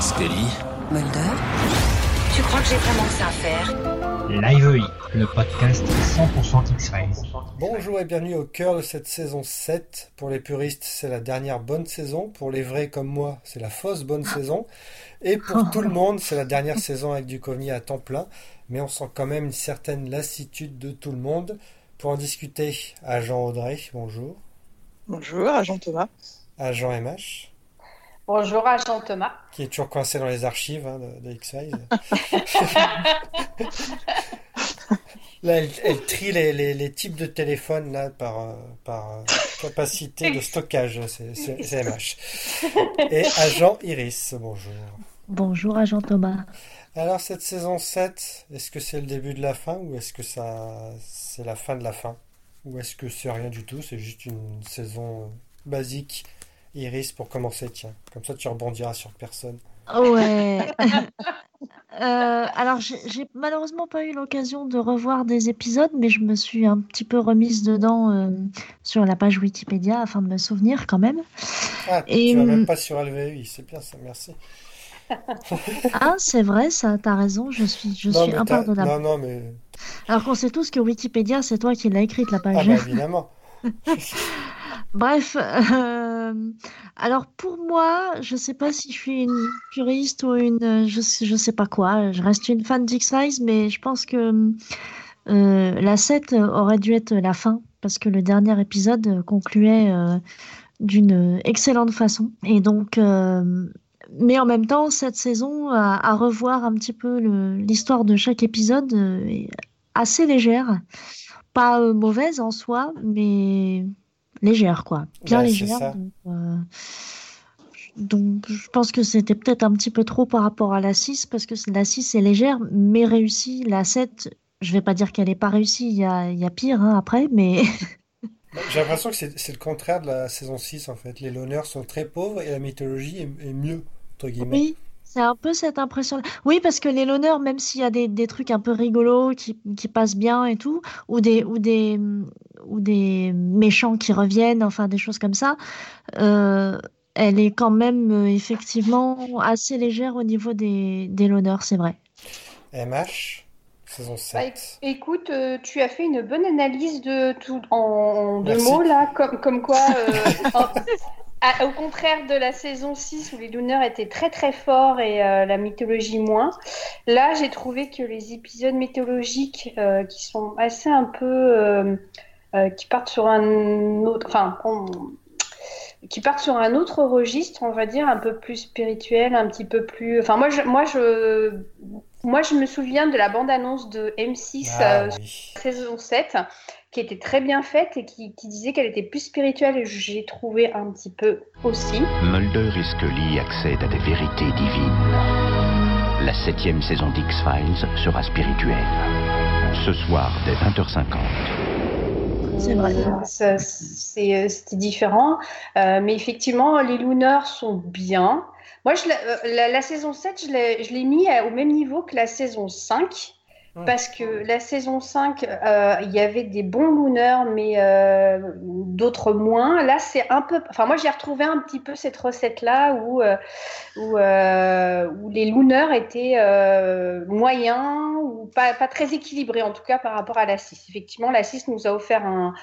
Scully Mulder Tu crois que j'ai vraiment que ça à faire? Live le podcast 100% X-Files. Bonjour et bienvenue au cœur de cette saison 7. Pour les puristes, c'est la dernière bonne saison. Pour les vrais comme moi, c'est la fausse bonne saison. Et pour tout le monde, c'est la dernière saison avec du Duchovny à temps plein. Mais on sent quand même une certaine lassitude de tout le monde. Pour en discuter, agent Audrey, bonjour. Bonjour, agent Thomas. Agent MH. Bonjour, agent Thomas. Qui est toujours coincé dans les archives hein, de, de X-Files. Là, elle, trie les, les, les, types de téléphones là, par, euh, par euh, capacité de stockage. C'est MH. Et agent Iris, bonjour. Bonjour, agent Thomas. Alors, cette saison 7, est-ce que c'est le début de la fin ou est-ce que ça c'est la fin de la fin? Ou est-ce que c'est rien du tout C'est juste une saison basique? Iris pour commencer, tiens. Comme ça, tu rebondiras sur personne. Ouais. Euh, alors, j'ai malheureusement pas eu l'occasion de revoir des épisodes, mais je me suis un petit peu remise dedans euh, sur la page Wikipédia afin de me souvenir quand même. Ah, Et, tu vas même pas sur LVI, c'est bien ça, merci. ah, c'est vrai, ça, t'as raison, je suis, je suis impardonnable. Non, non, mais. Alors qu'on sait tous que Wikipédia, c'est toi qui l'as écrite la page. Ah, bah, évidemment. Bref, euh, alors pour moi, je sais pas si je suis une puriste ou une, je sais, je sais pas quoi. Je reste une fan d'X-Files, mais je pense que euh, la 7 aurait dû être la fin parce que le dernier épisode concluait euh, d'une excellente façon. Et donc, mais en même temps, cette saison, à, à revoir un petit peu l'histoire de chaque épisode, est assez légère. Pas mauvaise en soi, mais légère, quoi. Bien légère. Euh, donc, je pense que c'était peut-être un petit peu trop par rapport à la 6, parce que la 6 est légère, mais réussie. La 7, je vais pas dire qu'elle n'est pas réussie, il y a, y a, pire hein, après, mais. J'ai l'impression que c'est le contraire de la saison 6, en fait. Les loners sont très pauvres et la mythologie est, mieux, entre guillemets. Oui. C'est un peu cette impression. Oui, parce que les loners, même s'il y a des, des, trucs un peu rigolos qui, qui, passent bien et tout, ou des, ou des, ou des méchants qui reviennent, enfin des choses comme ça, euh, elle est quand même euh, effectivement assez légère au niveau des, des l'honneur, c'est vrai. MH Saison 7. Bah, écoute, euh, tu as fait une bonne analyse de tout en deux mots là, comme, comme quoi, au contraire de la saison 6 où les Lunars étaient très très forts et la mythologie moins, là j'ai trouvé que les épisodes mythologiques qui sont assez un peu euh, qui partent sur un autre, enfin, qui partent sur un autre registre, on va dire, un peu plus spirituel, un petit peu plus. Enfin, moi, je, moi, je, moi, je me souviens de la bande-annonce de M6 ah euh, saison 7, qui était très bien faite et qui, qui disait qu'elle était plus spirituelle, et j'ai trouvé un petit peu aussi. Mulder et Scully accèdent à des vérités divines. La septième saison d'X-Files sera spirituelle. Ce soir, dès 20h50. C'est vrai. Euh, c'était différent. Euh, mais effectivement, les Lunars sont bien. Moi, je, la, la, saison 7, je l'ai mis au même niveau que la saison 5. Parce que la saison 5, euh, il y avait des bons Lunars, mais d'autres moins. Là, c'est un peu. Enfin, moi, j'ai retrouvé un petit peu cette recette-là où, où, où, les Lunars étaient moyens pas, très équilibré, en tout cas par rapport à la 6. Effectivement, la 6 nous a offert un,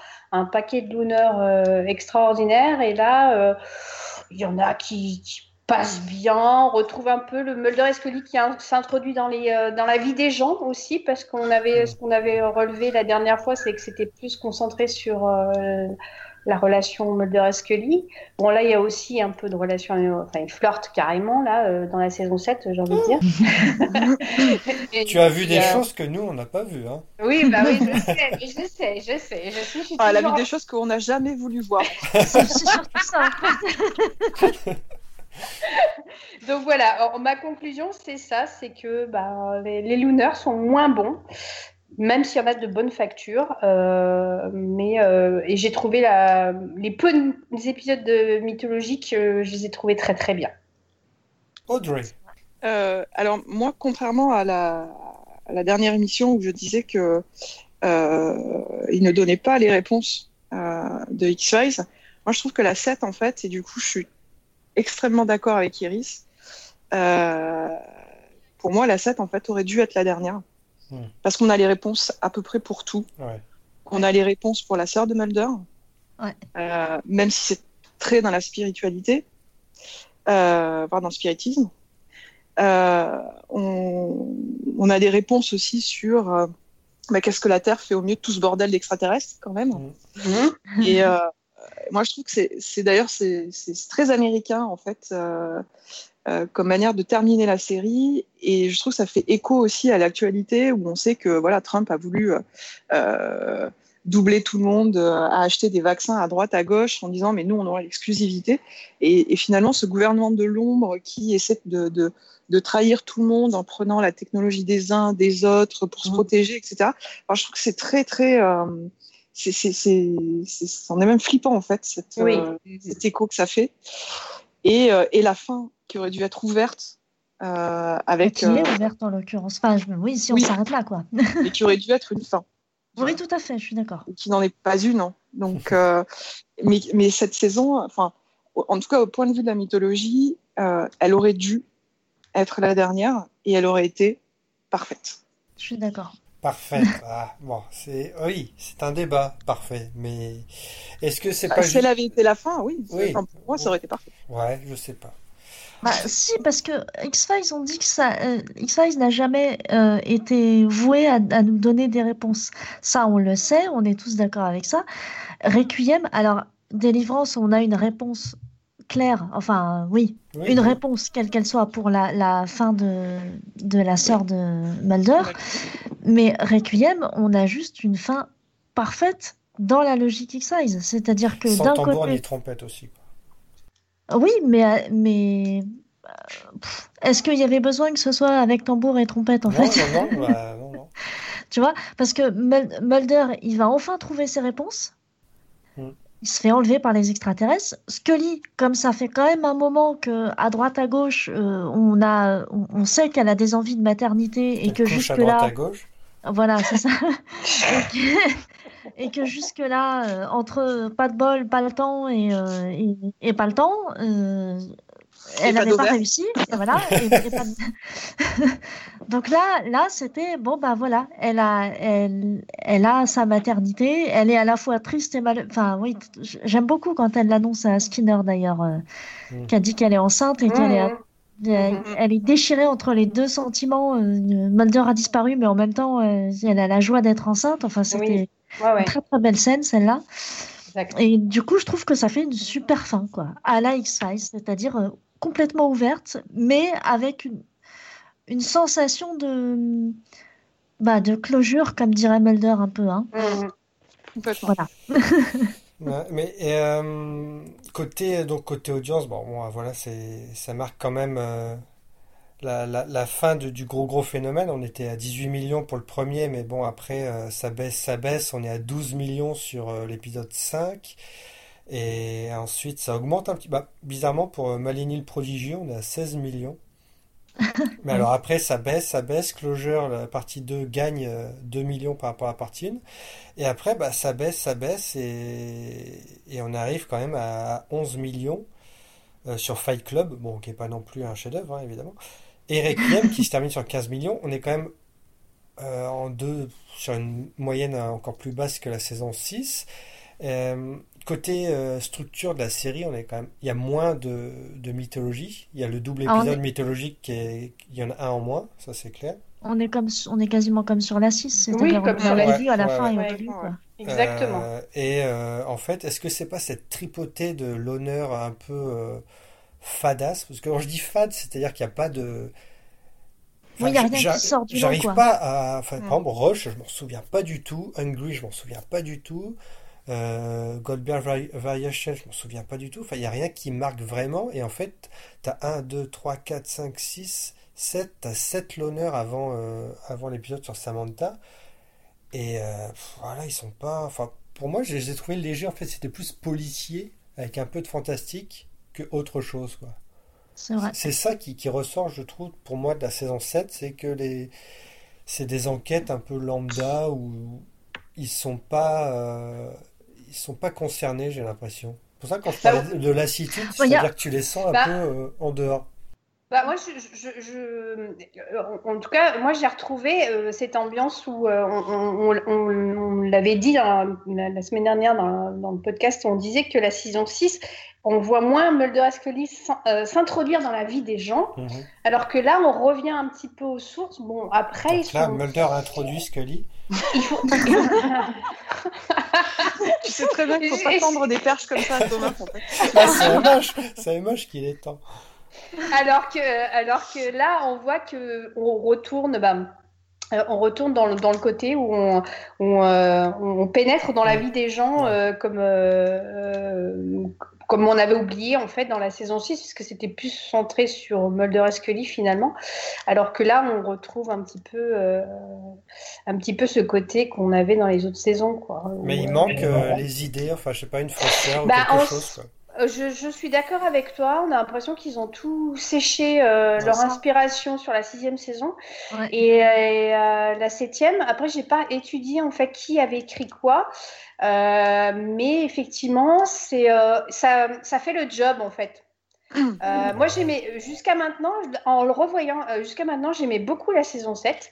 paquet de euh, extraordinaire, et là, euh, il y en a qui, passent bien. On retrouve un peu le Mulder et Scully qui s'introduit dans, euh, dans la vie des gens aussi, parce qu'on avait, ce qu'on avait relevé la dernière fois, c'est que c'était plus concentré sur la relation Mulder et Scully. Bon, là, il y a aussi un peu de relation, enfin, ils flirtent carrément, là, euh, dans la saison 7, j'ai envie de dire. tu as vu des euh, choses que nous, on n'a pas vues, hein. Oui, bah oui, je sais, je sais, je sais. Je suis, je suis ah, Elle a vu des choses qu'on n'a jamais voulu voir. C'est surtout ça, Donc voilà, ma conclusion c'est ça, c'est que bah, les, les Lunars sont moins bons même s'il y en a de bonnes factures. Euh, mais, euh, et j'ai trouvé la, les peu épisodes de mythologiques, euh, je les ai trouvés très très bien. Audrey. alors moi, contrairement à la, à la, dernière émission où je disais que il ne donnait pas les réponses de X-Files, moi je trouve que la 7 en fait, et du coup je suis extrêmement d'accord avec Iris, euh, pour moi, la 7, en fait, aurait dû être la dernière. Parce qu'on a les réponses à peu près pour tout. Ouais. On a les réponses pour la sœur de Mulder, Ouais. Euh, même si c'est très dans la spiritualité, euh, voire dans le spiritisme. Euh, on, on a des réponses aussi sur euh, bah, qu'est-ce que la Terre fait au mieux de tout ce bordel d'extraterrestres, quand même. Mhm. Et euh, moi, je trouve que c'est, d'ailleurs c'est, très américain en fait euh, euh, comme manière de terminer la série. Et je trouve que ça fait écho aussi à l'actualité où on sait que voilà Trump a voulu euh, doubler tout le monde, euh, a acheté des vaccins à droite à gauche en disant mais nous on aura l'exclusivité. Et, et finalement, ce gouvernement de l'ombre qui essaie de, de de trahir tout le monde en prenant la technologie des uns, des autres pour se Mhm. protéger, etc. Alors, je trouve que c'est très, très, c'est, c'est, c'est, c'est, c'en est même flippant en fait, cette, Oui. euh, cet écho que ça fait. Et, euh, et la fin qui aurait dû être ouverte euh, avec, Qui est euh, ouverte en l'occurrence. Enfin, je- oui, si on Oui. s'arrête là, quoi. et qui aurait dû être une fin, Oui, tout à fait, je suis d'accord. et qui n'en est pas une. hein. Donc, mais, mais cette saison, enfin, en tout cas au point de vue de la mythologie, elle aurait dû être la dernière et elle aurait été parfaite. Je suis d'accord. Parfait. Ah, bon, c'est oui, c'est un débat parfait, mais est-ce que c'est Bah, pas si juste avait été la fin, oui. Oui. Enfin, pour moi, ça aurait été parfait. Ouais, je sais pas. Bah, si, parce que X-Files, on dit que ça, euh, X-Files n'a jamais euh, été voué à, à nous donner des réponses. Ça, on le sait, on est tous d'accord avec ça. Requiem, alors, Délivrance, on a une réponse claire, enfin, oui, Oui, une oui. réponse, quelle qu'elle soit, pour la, la fin de, de la sœur de Mulder. Mais Requiem, on a juste une fin parfaite dans la logique X-Files. C'est-à-dire que Sans d'un tambour côté. ni trompette aussi. Oui, mais, euh, mais euh, est-ce qu'il y avait besoin que ce soit avec tambour et trompette en non, fait? non, non, bah, non, non. Tu vois? Parce que Mul- Mulder, il va enfin trouver ses réponses. Il se fait enlever par les extraterrestres. Scully, comme ça fait quand même un moment que à droite à gauche, euh, on a, on, on sait qu'elle a des envies de maternité et Elle que jusque à droite là, à gauche? voilà, c'est ça. Et que, et que jusque-là, euh, entre pas de bol, pas le temps et, euh, et, et pas le temps, euh, elle n'avait pas réussi. Et voilà. et- et pas de- Donc là, là, c'était bon, bah voilà, elle a, elle, elle a sa maternité. Elle est à la fois triste et mal. Enfin, oui, j'aime beaucoup quand elle l'annonce à Skinner d'ailleurs, euh, Mm. qui a dit qu'elle est enceinte et qu'elle est elle, elle est déchirée entre les deux sentiments. euh, Mulder a disparu, mais en même temps, euh, elle a la joie d'être enceinte. Enfin, c'était Oui. Ouais, ouais, une très très belle scène, celle-là. Et du coup, je trouve que ça fait une super fin, quoi, à la X-Files, c'est-à-dire euh, complètement ouverte, mais avec une, une sensation de, bah, de closure, comme dirait Mulder un peu. Hein. Complètement. Voilà. Ouais, mais euh, côté donc côté audience, bon, bon, voilà, c'est ça marque quand même euh, la, la, la fin de- du gros gros phénomène. On était à 18 millions pour le premier, mais bon après euh, ça baisse, ça baisse. On est à 12 millions sur euh, l'épisode 5 et ensuite ça augmente un petit. Bah, bizarrement pour euh, Maligny le prodigieux, on est à 16 millions. Mais alors après ça baisse, ça baisse. Closure, la partie 2 gagne euh, 2 millions par rapport à la partie 1. Et après, bah, ça baisse, ça baisse, et, et on arrive quand même à 11 millions euh, sur Fight Club, bon, qui n'est pas non plus un chef-d'œuvre, hein, évidemment. Et Requiem, qui se termine sur 15 millions, on est quand même euh, en deux, sur une moyenne encore plus basse que la saison 6. Euh, côté euh, structure de la série, on est quand même, il y a moins de, de mythologie. Il y a le double Ah, on épisode est- mythologique, qui est, il y en a un en moins, ça c'est clair. On est, comme, on est quasiment comme sur la 6, c'est-à-dire comme on sur la le six. début, à la Ouais, fin et ouais. au début. Ouais. Quoi. Exactement. Euh, et euh, en fait, est-ce que c'est pas cette tripotée de l'honneur un peu euh, fadasse? Parce que quand je dis fade, c'est-à-dire qu'il n'y a pas de. Oui, il n'y a Enfin, rien qui sort du J'arrive pas à. Enfin, Mm. par exemple, Rush, je m'en souviens pas du tout. Hungry, je m'en souviens pas du tout. Euh, Goldberg Vari- Variation, je m'en souviens pas du tout. Enfin, il n'y a rien qui marque vraiment. Et en fait, tu as 1, 2, 3, 4, 5, 6, 7. Tu as 7 l'honneur avant, euh, avant l'épisode sur Samantha. Et euh, voilà, ils sont pas. Enfin, pour moi, je les ai trouvés légers. En fait, c'était plus policier, avec un peu de fantastique, que autre chose, quoi. C'est vrai. C'est ça qui, qui ressort, je trouve, pour moi, de la saison 7, c'est que les, c'est des enquêtes un peu lambda où ils sont pas, euh, ils sont pas concernés, j'ai l'impression. C'est pour ça que quand je Bah, parlais de lassitude, c'est-à-dire que tu les sens un Bah, peu euh, en dehors. Bah, moi, je, je, je, en tout cas, moi, j'ai retrouvé euh, cette ambiance où euh, on, on, on, on l'avait dit la, la, semaine dernière dans, dans, le podcast, on disait que la saison 6, on voit moins Mulder et Scully s'introduire dans la vie des gens, mm -hmm. alors que là, on revient un petit peu aux sources. Bon, après, Donc là, sont... Mulder introduit Scully. Il faut... tu sais très bien qu'il ne faut pas tendre des perches comme ça à Thomas. En fait. Bah, c'est moche, c'est moche qu'il est temps. Alors que, alors que là, on voit que on retourne, bah, euh, on retourne dans le, dans le côté où on, on, euh, on pénètre dans la vie des gens euh, comme, comme on avait oublié en fait dans la saison 6, puisque c'était plus centré sur Mulder et Scully finalement, alors que là on retrouve un petit peu, un petit peu ce côté qu'on avait dans les autres saisons. Quoi. Mais il manque les idées, enfin je sais pas, une fraîcheur bah, ou quelque on... chose. Quoi. Je, je, suis d'accord avec toi. On a l'impression qu'ils ont tout séché euh, leur ça. inspiration sur la sixième saison ouais. et, et euh, la septième. Après, j'ai pas étudié en fait qui avait écrit quoi, euh, mais effectivement, c'est ça, ça fait le job en fait. Euh, moi, j'aimais jusqu'à maintenant, en le revoyant, euh, jusqu'à maintenant, j'aimais beaucoup la saison 7.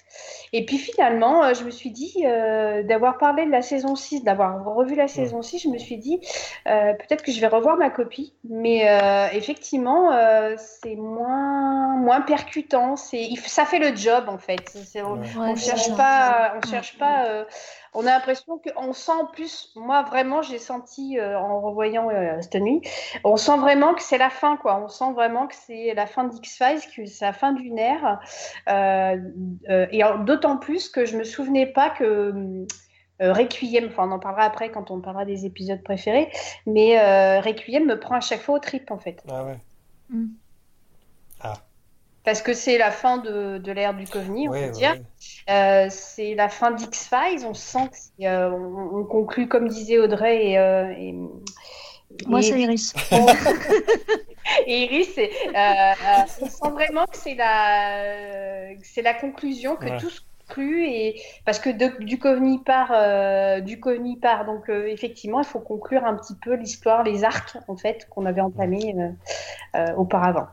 Et puis finalement, euh, je me suis dit, euh, d'avoir parlé de la saison 6, d'avoir revu la saison 6, je me suis dit, euh, peut-être que je vais revoir ma copie. Mais euh, effectivement, c'est moins, moins percutant. Ça fait le job, en fait. on ne cherche pas. On cherche pas on a l'impression qu'on sent en plus, moi vraiment j'ai senti euh, en revoyant euh, cette nuit, on sent vraiment que c'est la fin quoi, on sent vraiment que c'est la fin d'X-Files, que c'est la fin d'une ère, euh, euh et d'autant plus que je me souvenais pas que euh, Requiem, enfin on en parlera après quand on parlera des épisodes préférés, mais Requiem me prend à chaque fois au trip en fait. Ah ouais. Mm. Parce que c'est la fin de, de l'ère du Coveney, on ouais, peut dire. Ouais. Euh, c'est la fin d'X-Files, on sent qu'on euh, on, on conclut, comme disait Audrey et... Euh, et Moi, c'est Iris. et Iris, euh, euh, on sent vraiment que c'est la, c'est la conclusion, que ouais. tout se conclut, et, parce que de, du Coveney part, euh, du part, donc effectivement, il faut conclure un petit peu l'histoire, les arcs, en fait, qu'on avait entamés auparavant.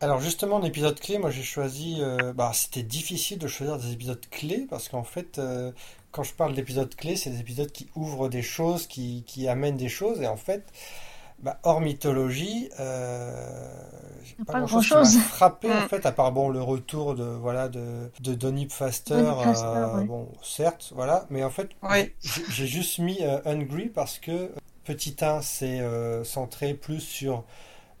Alors justement, l'épisode clé, moi j'ai choisi. Euh, bah, c'était difficile de choisir des épisodes clés parce qu'en fait, euh, quand je parle d'épisodes clés, c'est des épisodes qui ouvrent des choses, qui, qui amènent des choses, et en fait, bah, hors mythologie, euh, pas, pas grand chose, chose. frappé en fait, à part bon le retour de voilà de de Donny Faster, Donny Faster euh, ouais. bon certes, voilà, mais en fait, ouais. j'ai juste mis euh, Hungry parce que petit 1 c'est euh, centré plus sur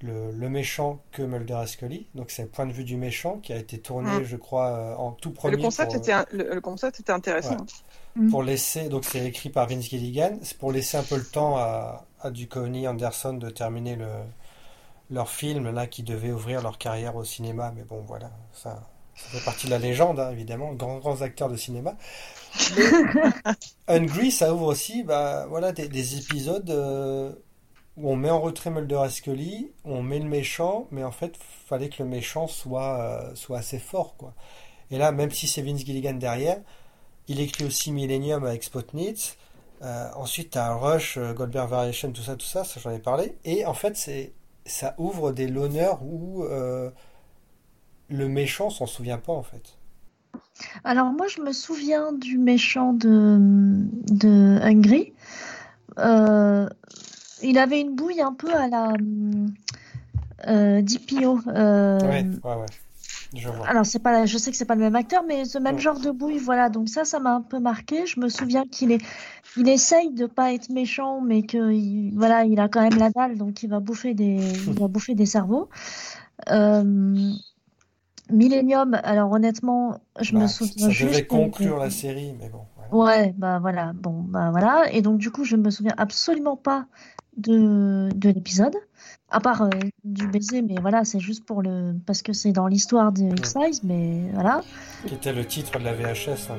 le, le, méchant que Mulder et Scully. Donc c'est le point de vue du méchant qui a été tourné, mmh. je crois, euh, en tout premier. Le concept, pour, était, un, le, le, concept était intéressant. Ouais. Mmh. Pour laisser, donc c'est écrit par Vince Gilligan, c'est pour laisser un peu le temps à, à Duchovny, Anderson de terminer le, leur film là qui devait ouvrir leur carrière au cinéma. Mais bon, voilà, ça, ça fait partie de la légende, hein, évidemment, grands grands acteurs de cinéma. Hungry, ça ouvre aussi, bah voilà, des, des épisodes. Euh, on met en retrait Mulder et Scully, on met le méchant, mais en fait, fallait que le méchant soit, euh, assez fort, quoi. Et là, même si c'est Vince Gilligan derrière, il écrit aussi Millennium avec Spotnitz. Euh, ensuite, t'as Rush, euh, Goldberg Variation, tout ça, tout ça, ça j'en ai parlé. Et en fait, c'est, ça ouvre des l'honneur où le méchant s'en souvient pas, en fait. Alors, moi, je me souviens du méchant de, de Hungry. Il avait une bouille un peu à la euh, DPO. Euh... Ouais, ouais, ouais. Je vois. Alors c'est pas, je sais que c'est pas le même acteur, mais ce même genre de bouille, voilà. Donc ça, ça m'a un peu marqué. Je me souviens qu'il est, il essaye de pas être méchant, mais que il, voilà, il a quand même la dalle, donc il va bouffer des, il va bouffer des cerveaux. Euh... Millennium, alors honnêtement, je bah, me souviens ça juste. Devait conclure la série, mais bon. Ouais. ouais, bah voilà, bon, bah voilà. Et donc du coup, je me souviens absolument pas de, de l'épisode, à part euh, du baiser, mais voilà, c'est juste pour le. parce que c'est dans l'histoire de X-Files, mais voilà. Qui était le titre de la VHS, hein.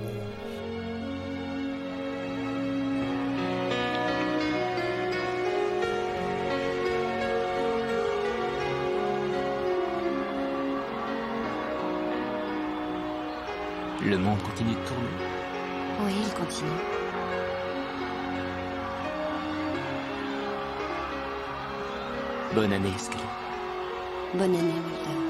Le monde continue de tourner Oui, il continue. Bonne année, Scarlett. Bonne année, Mulder.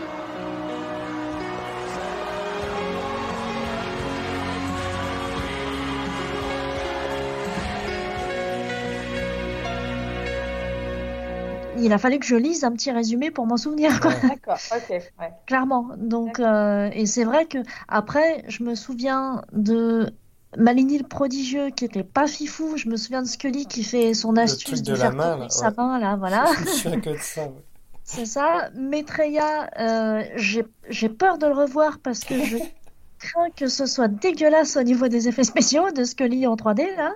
il a fallu que je lise un petit résumé pour m'en souvenir. D'accord, ok. Clairement. Donc, euh, et c'est vrai que après, je me souviens de Malini le prodigieux qui était pas fifou. Je me souviens de Scully qui fait son astuce truc de, de faire main, là, sa ouais. main là, voilà. Je me souviens que de ça. ouais. C'est ça. Maitreya, euh, j'ai j'ai peur de le revoir parce que je crains que ce soit dégueulasse au niveau des effets spéciaux de Scully en 3D là.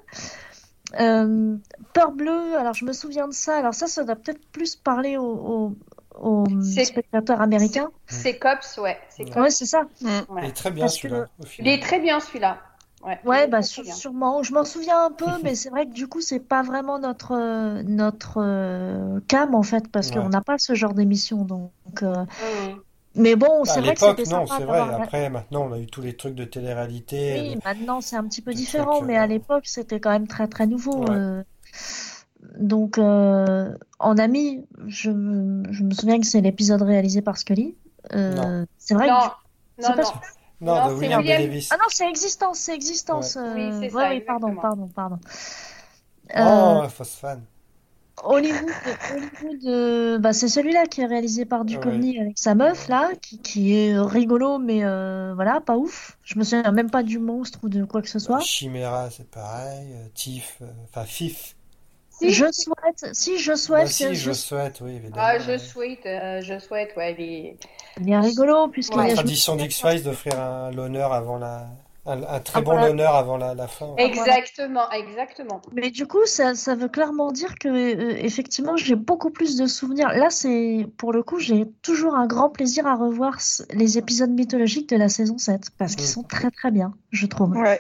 Euh, Peur bleue, alors je me souviens de ça. Alors ça, ça doit peut-être plus parler aux, aux, aux C'est- spectateurs américains. C'est Cops, ouais. C'est Cops. Ouais, c'est ça. Il est très bien celui-là, Il est très bien celui-là. Ouais, bah sûrement. Je m'en souviens un peu, mais c'est vrai que du coup, c'est pas vraiment notre euh, notre euh, cam en fait, parce Ouais. qu'on n'a pas ce genre d'émission. Donc, euh, mais bon, Bah, c'est vrai que l'époque, c'était non, c'est vrai. Après, maintenant, on a eu tous les trucs de télé-réalité. Oui, maintenant c'est un petit peu différent, trucs, mais euh, à l'époque c'était quand même très très nouveau. Ouais. euh. Donc, euh, en ami, je, me- je me souviens que c'est l'épisode réalisé par Scully. Euh, Non. c'est vrai que Non, non. pas- Non, Non, de c'est William Davis. Ah non, c'est Existence, c'est Existence. Ouais. Oui, euh, c'est ouais, ça, oui, pardon, pardon, pardon. Euh, Oh, Phosphane. Hollywood, Hollywood euh, bah, c'est celui-là qui est réalisé par Duchovny avec sa meuf là, qui, qui est rigolo, mais euh, voilà, pas ouf. Je me souviens même pas du monstre ou de quoi que ce soit. Chimera, c'est pareil. euh, Tiff, euh, enfin Fif. Si. Je souhaite, si je souhaite, aussi, que- je je- souhaite, oui, évidemment. Ah, je souhaite, euh, je souhaite, ouais, il est rigolo puisqu'il Ouais. y a. Tradition d'X-Files d'offrir un l'honneur avant la. Un, un très Ah, bon voilà. honneur avant la, la fin. Exactement, exactement. Mais du coup, ça, ça veut clairement dire que euh, effectivement, j'ai beaucoup plus de souvenirs. Là, c'est pour le coup, j'ai toujours un grand plaisir à revoir les épisodes mythologiques de la saison 7 parce qu'ils Mm. sont très très bien, je trouve. Ouais.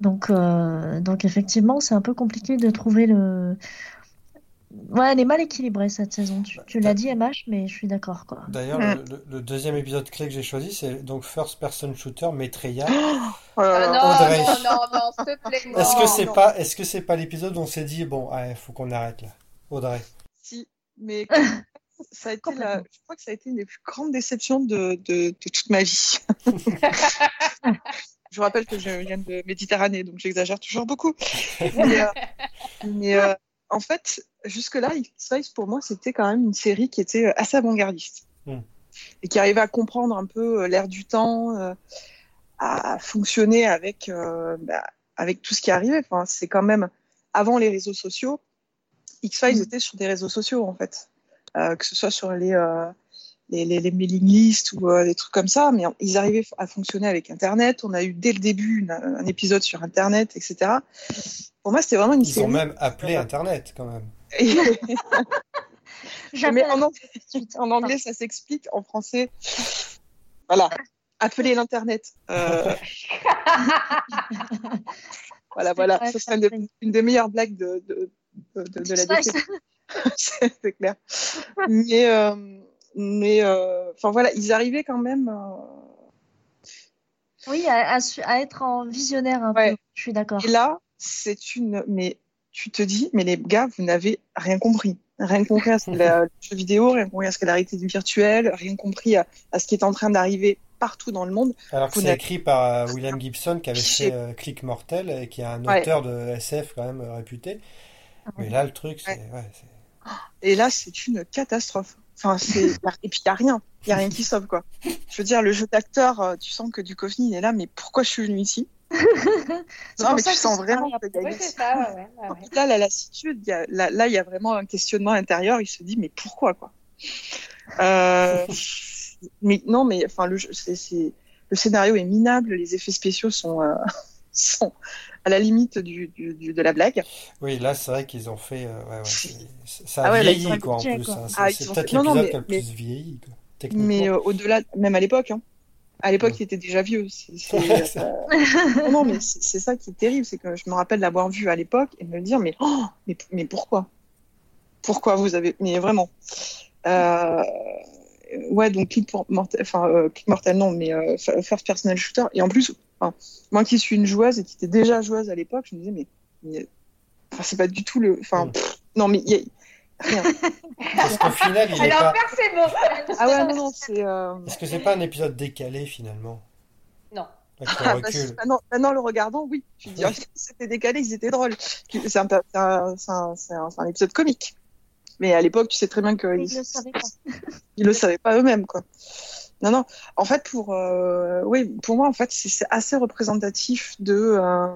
Donc, euh, donc effectivement, c'est un peu compliqué de trouver le. Ouais, elle est mal équilibrée cette saison. Tu, tu l'as dit, MH, mais je suis d'accord, quoi. D'ailleurs, Mm. le, deuxième épisode clé que j'ai choisi, c'est donc First Person Shooter Maitreya. Oh non, Audrey. non, non, non, s'il te plaît, non. Est-ce que c'est non. pas, est-ce que c'est pas l'épisode où on s'est dit bon, il faut qu'on arrête là, Audrey. Si, mais ça a été la, je crois que ça a été une des plus grandes déceptions de, de, de toute ma vie. je vous rappelle que je viens de Méditerranée, donc j'exagère toujours beaucoup. Mais, euh, mais, euh, en fait, jusque-là, X-Files, pour moi, c'était quand même une série qui était euh, assez avant-gardiste. Mm. Et qui arrivait à comprendre un peu euh, l'air du temps, euh, à fonctionner avec, euh, bah, avec tout ce qui arrivait. Enfin, c'est quand même, avant les réseaux sociaux, X-Files Mm. était sur des réseaux sociaux, en fait. Euh, que ce soit sur les, euh, les, les, les mailing lists ou euh, des trucs comme ça, mais ils arrivaient à fonctionner avec Internet. On a eu dès le début une- un épisode sur Internet, etc. Pour moi, c'était vraiment une Ils ont série. même appelé Internet quand même. Mais en, anglais, ça s'explique. En français, voilà. Appeler l'Internet. Euh, voilà, voilà. vrai, Ce serait une, des meilleures blagues de, de, de, de- de la c'est clair. Mais, euh, mais, euh, enfin voilà, ils arrivaient quand même. Oui, à, à être en visionnaire un Ouais. peu. Je suis d'accord. Et là, c'est une. Mais tu te dis, mais les gars, vous n'avez rien compris. Rien compris à ce la- le jeu vidéo, rien compris à ce qu'est la réalité virtuelle, rien compris à, à ce qui est en train d'arriver partout dans le monde. Alors que c'est écrit par euh, William Gibson qui avait fait euh, Click Mortel et qui est un Ouais. auteur de SF quand même euh, réputé. Mais là, le truc, c'est. ouais, Et là, c'est une catastrophe. Enfin, c'est et puis il y a rien, il y a rien qui sauve quoi. Je veux dire, le jeu d'acteur, tu sens que Duchovny il est là, mais pourquoi je suis venu ici? Non, pour mais ça tu que sens vraiment qu'il y a Oui, une- c'est ça, ouais, ouais, ouais, ouais. Là, la lassitude, il y a, là, là, il y a vraiment un questionnement intérieur. Il se dit, mais pourquoi, quoi? Euh, Mais non, mais enfin, le, scénario est minable, les effets spéciaux sont, euh, sont à la limite du, du, du- de la blague. Oui, là, c'est vrai qu'ils ont fait. euh, ça a Ah là, vieilli, quoi, en plus. hein. C'est Ah, ils c'est peut-être l'épisode mais- qui a le mais- plus vieilli, quoi, techniquement. Mais euh, au-delà, même à l'époque, hein. À l'époque, il était déjà vieux. Euh, non, mais c'est, ça qui est terrible, c'est que je me rappelle l'avoir vu à l'époque et me dire, mais, oh, mais, mais pourquoi? Pourquoi vous avez, mais vraiment. Euh, ouais, donc Click pour- Mortel, enfin euh, Click Mortel non, mais euh, First Personal Shooter. Et en plus, enfin, moi qui suis une joueuse et qui était déjà joueuse à l'époque, je me disais mais, mais enfin c'est pas du tout le, enfin Mm. pff, non mais il y a rien. Parce qu'au final, il est Alors, pas. c'est bon. Ah ouais non non c'est. Euh... Est-ce que c'est pas un épisode décalé finalement? Non. Ah, bah, maintenant, maintenant, le regardant, oui, tu dirais que c'était décalé, ils étaient drôles. C'est un, un, un, un épisode comique. Mais à l'époque, tu sais très bien qu'ils Ils le savaient pas. ils le savaient pas eux-mêmes, quoi. Non, non. En fait, pour, euh, oui, pour moi, en fait, c'est c'est assez représentatif de, euh,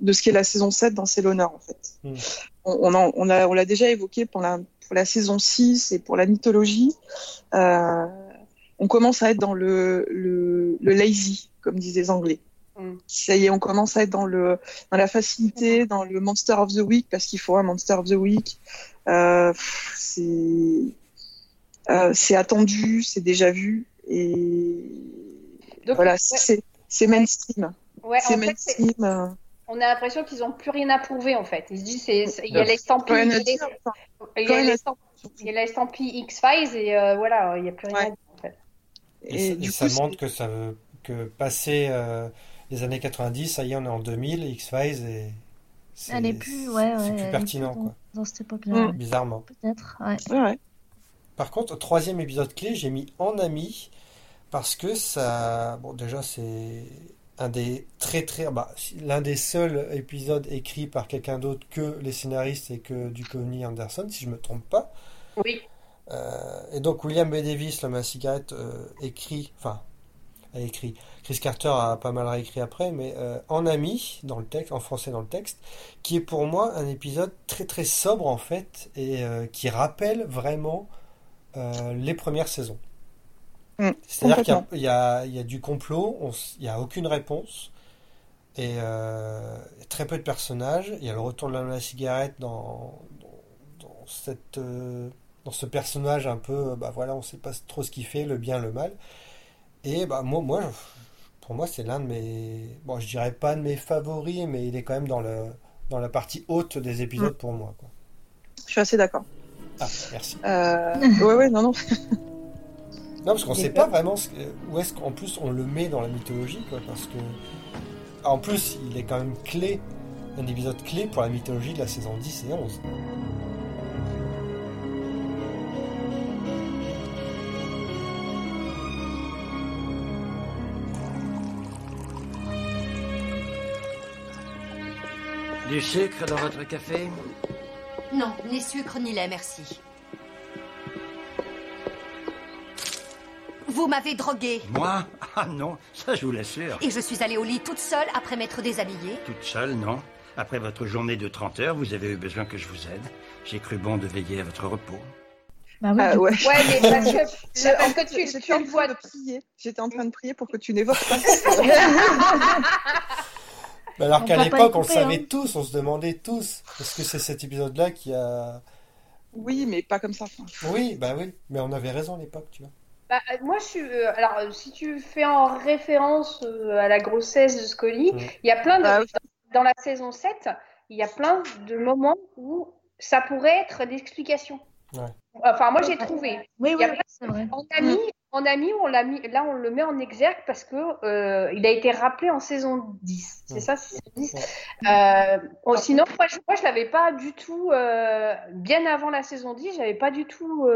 de ce qu'est la saison 7 dans C'est l'honneur, en fait. Mm. On, on, en- on l'a on l'a déjà évoqué pour la, pour la saison 6 et pour la mythologie. Euh, on commence à être dans le, le, le lazy, comme disent les Anglais. Mm. Ça y est, on commence à être dans le dans la facilité, dans le Monster of the Week parce qu'il faut un Monster of the Week. Euh, c'est euh, c'est attendu, c'est déjà vu et Donc, voilà, ouais. c'est c'est mainstream. Ouais, en mainstream. euh. On a l'impression qu'ils ont plus rien à prouver en fait. Ils se disent, c'est- c'est- il y a l'estampille, X-Files et euh, voilà, il n'y a plus rien Ouais. à dire en fait. Et, Et ça, et du ça coup, montre que ça veut que passer euh, les années 90, ça y est, on est en 2000, X-Files et c'est Elle est plus, ouais, ouais. c'est elle plus est pertinent, dans, quoi. dans cette époque-là. Bizarrement. peut-être. Ouais. Par contre, au troisième épisode clé, j'ai mis En ami parce que ça, bon, déjà c'est un des très très, bah, l'un des seuls épisodes écrits par quelqu'un d'autre que les scénaristes et que Duchovny Anderson, si je me trompe pas. Oui. Euh, et donc William B. Davis, l'homme à cigarette, euh, écrit, enfin, a écrit. Chris Carter a pas mal réécrit après, mais euh, En ami dans le texte, en français dans le texte, qui est pour moi un épisode très très sobre en fait et qui rappelle vraiment les premières saisons. Mm, C'est-à-dire qu'il y a- y, y du complot, on il n'y a aucune réponse et euh, très peu de personnages. Il y a le retour de la cigarette dans, dans, dans cette, euh, dans ce personnage un peu, bah voilà, on ne sait pas trop ce qu'il fait, le bien, le mal. Et bah moi, pour moi, c'est l'un de mes, bon, je dirais pas de mes favoris, mais il est quand même dans le, dans la partie haute des épisodes pour moi, quoi. Je suis assez d'accord. Ah, merci. Euh, ouais, ouais, non, non. Non, parce qu'on sait pas vraiment ce que- où est-ce qu'en plus on le met dans la mythologie, quoi, parce que en plus il est quand même clé, un épisode clé pour la mythologie de la saison 10 et 11. Du sucre dans votre café? Non, ni sucre ni lait, merci. Vous m'avez droguée Moi? Ah non, ça je vous l'assure. et je suis allée au lit toute seule après m'être déshabillée. Toute seule, non. Après votre journée de 30 heures, vous avez eu besoin que je vous aide. J'ai cru bon de veiller à votre repos. Bah oui, Ah, ouais. Ouais, mais parce que, J'étais parce en que train- tu, tu en train vois. de prier. J'étais en train de prier pour que tu n'évoques pas. Mais alors qu'à l'époque on le savait hein. tous, on se demandait tous, est-ce que c'est cet épisode-là qui a... oui, mais pas comme ça. Oui, bah oui, mais on avait raison à l'époque, tu vois. Bah, euh, moi, je suis. euh, alors, euh, si tu fais en référence euh, à la grossesse de Scully, Mm. il y a plein de. Ah oui. Dans la saison 7, il y a plein de moments où ça pourrait être l'explication. Ouais. Enfin, moi, j'ai trouvé. oui, oui, c'est vrai. En ami, en ami, on l'a mis. Là, on le met en exergue parce que euh, il a été rappelé en saison 10. C'est Mm. ça, saison 10. Ouais. Euh, bon, sinon, moi, je, je l'avais pas du tout. euh, bien avant la saison 10, j'avais pas du tout.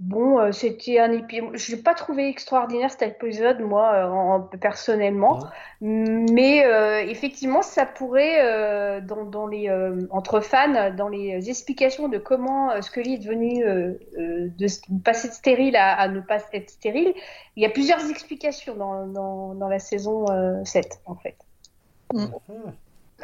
Bon, euh, c'était un épisode. Je l'ai pas trouvé extraordinaire cet épisode, moi, euh, en- personnellement. Mais euh, effectivement, ça pourrait, euh, dans, dans les, euh, entre fans, dans les explications de comment euh, Scully est euh, euh, de s- passer de stérile à, à ne pas être stérile, il y a plusieurs explications dans, dans, dans la saison euh, 7, en fait. Mhm.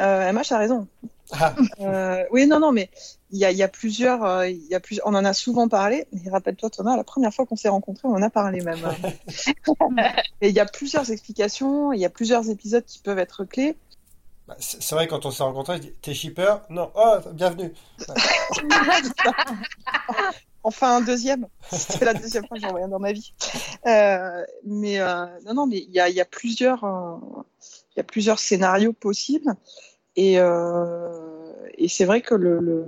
Euh, MH a raison. Ah, Euh, oui, non, non, mais il y a, il y a plusieurs, euh, il y a plus, on en a souvent parlé. Et rappelle-toi, Thomas, la première fois qu'on s'est rencontrés, on en a parlé même. et il y a plusieurs explications, il y a plusieurs épisodes qui peuvent être clés. bah, c'est vrai quand on s'est rencontrés, je dis, t'es shipper? Non, oh, bienvenue. Enfin, un deuxième. C'était la deuxième fois que j'en voyais un dans ma vie. Euh, mais euh, non, non, mais il y a, il y a plusieurs, euh, y a plusieurs scénarios possibles. Et, euh, et c'est vrai que le, le,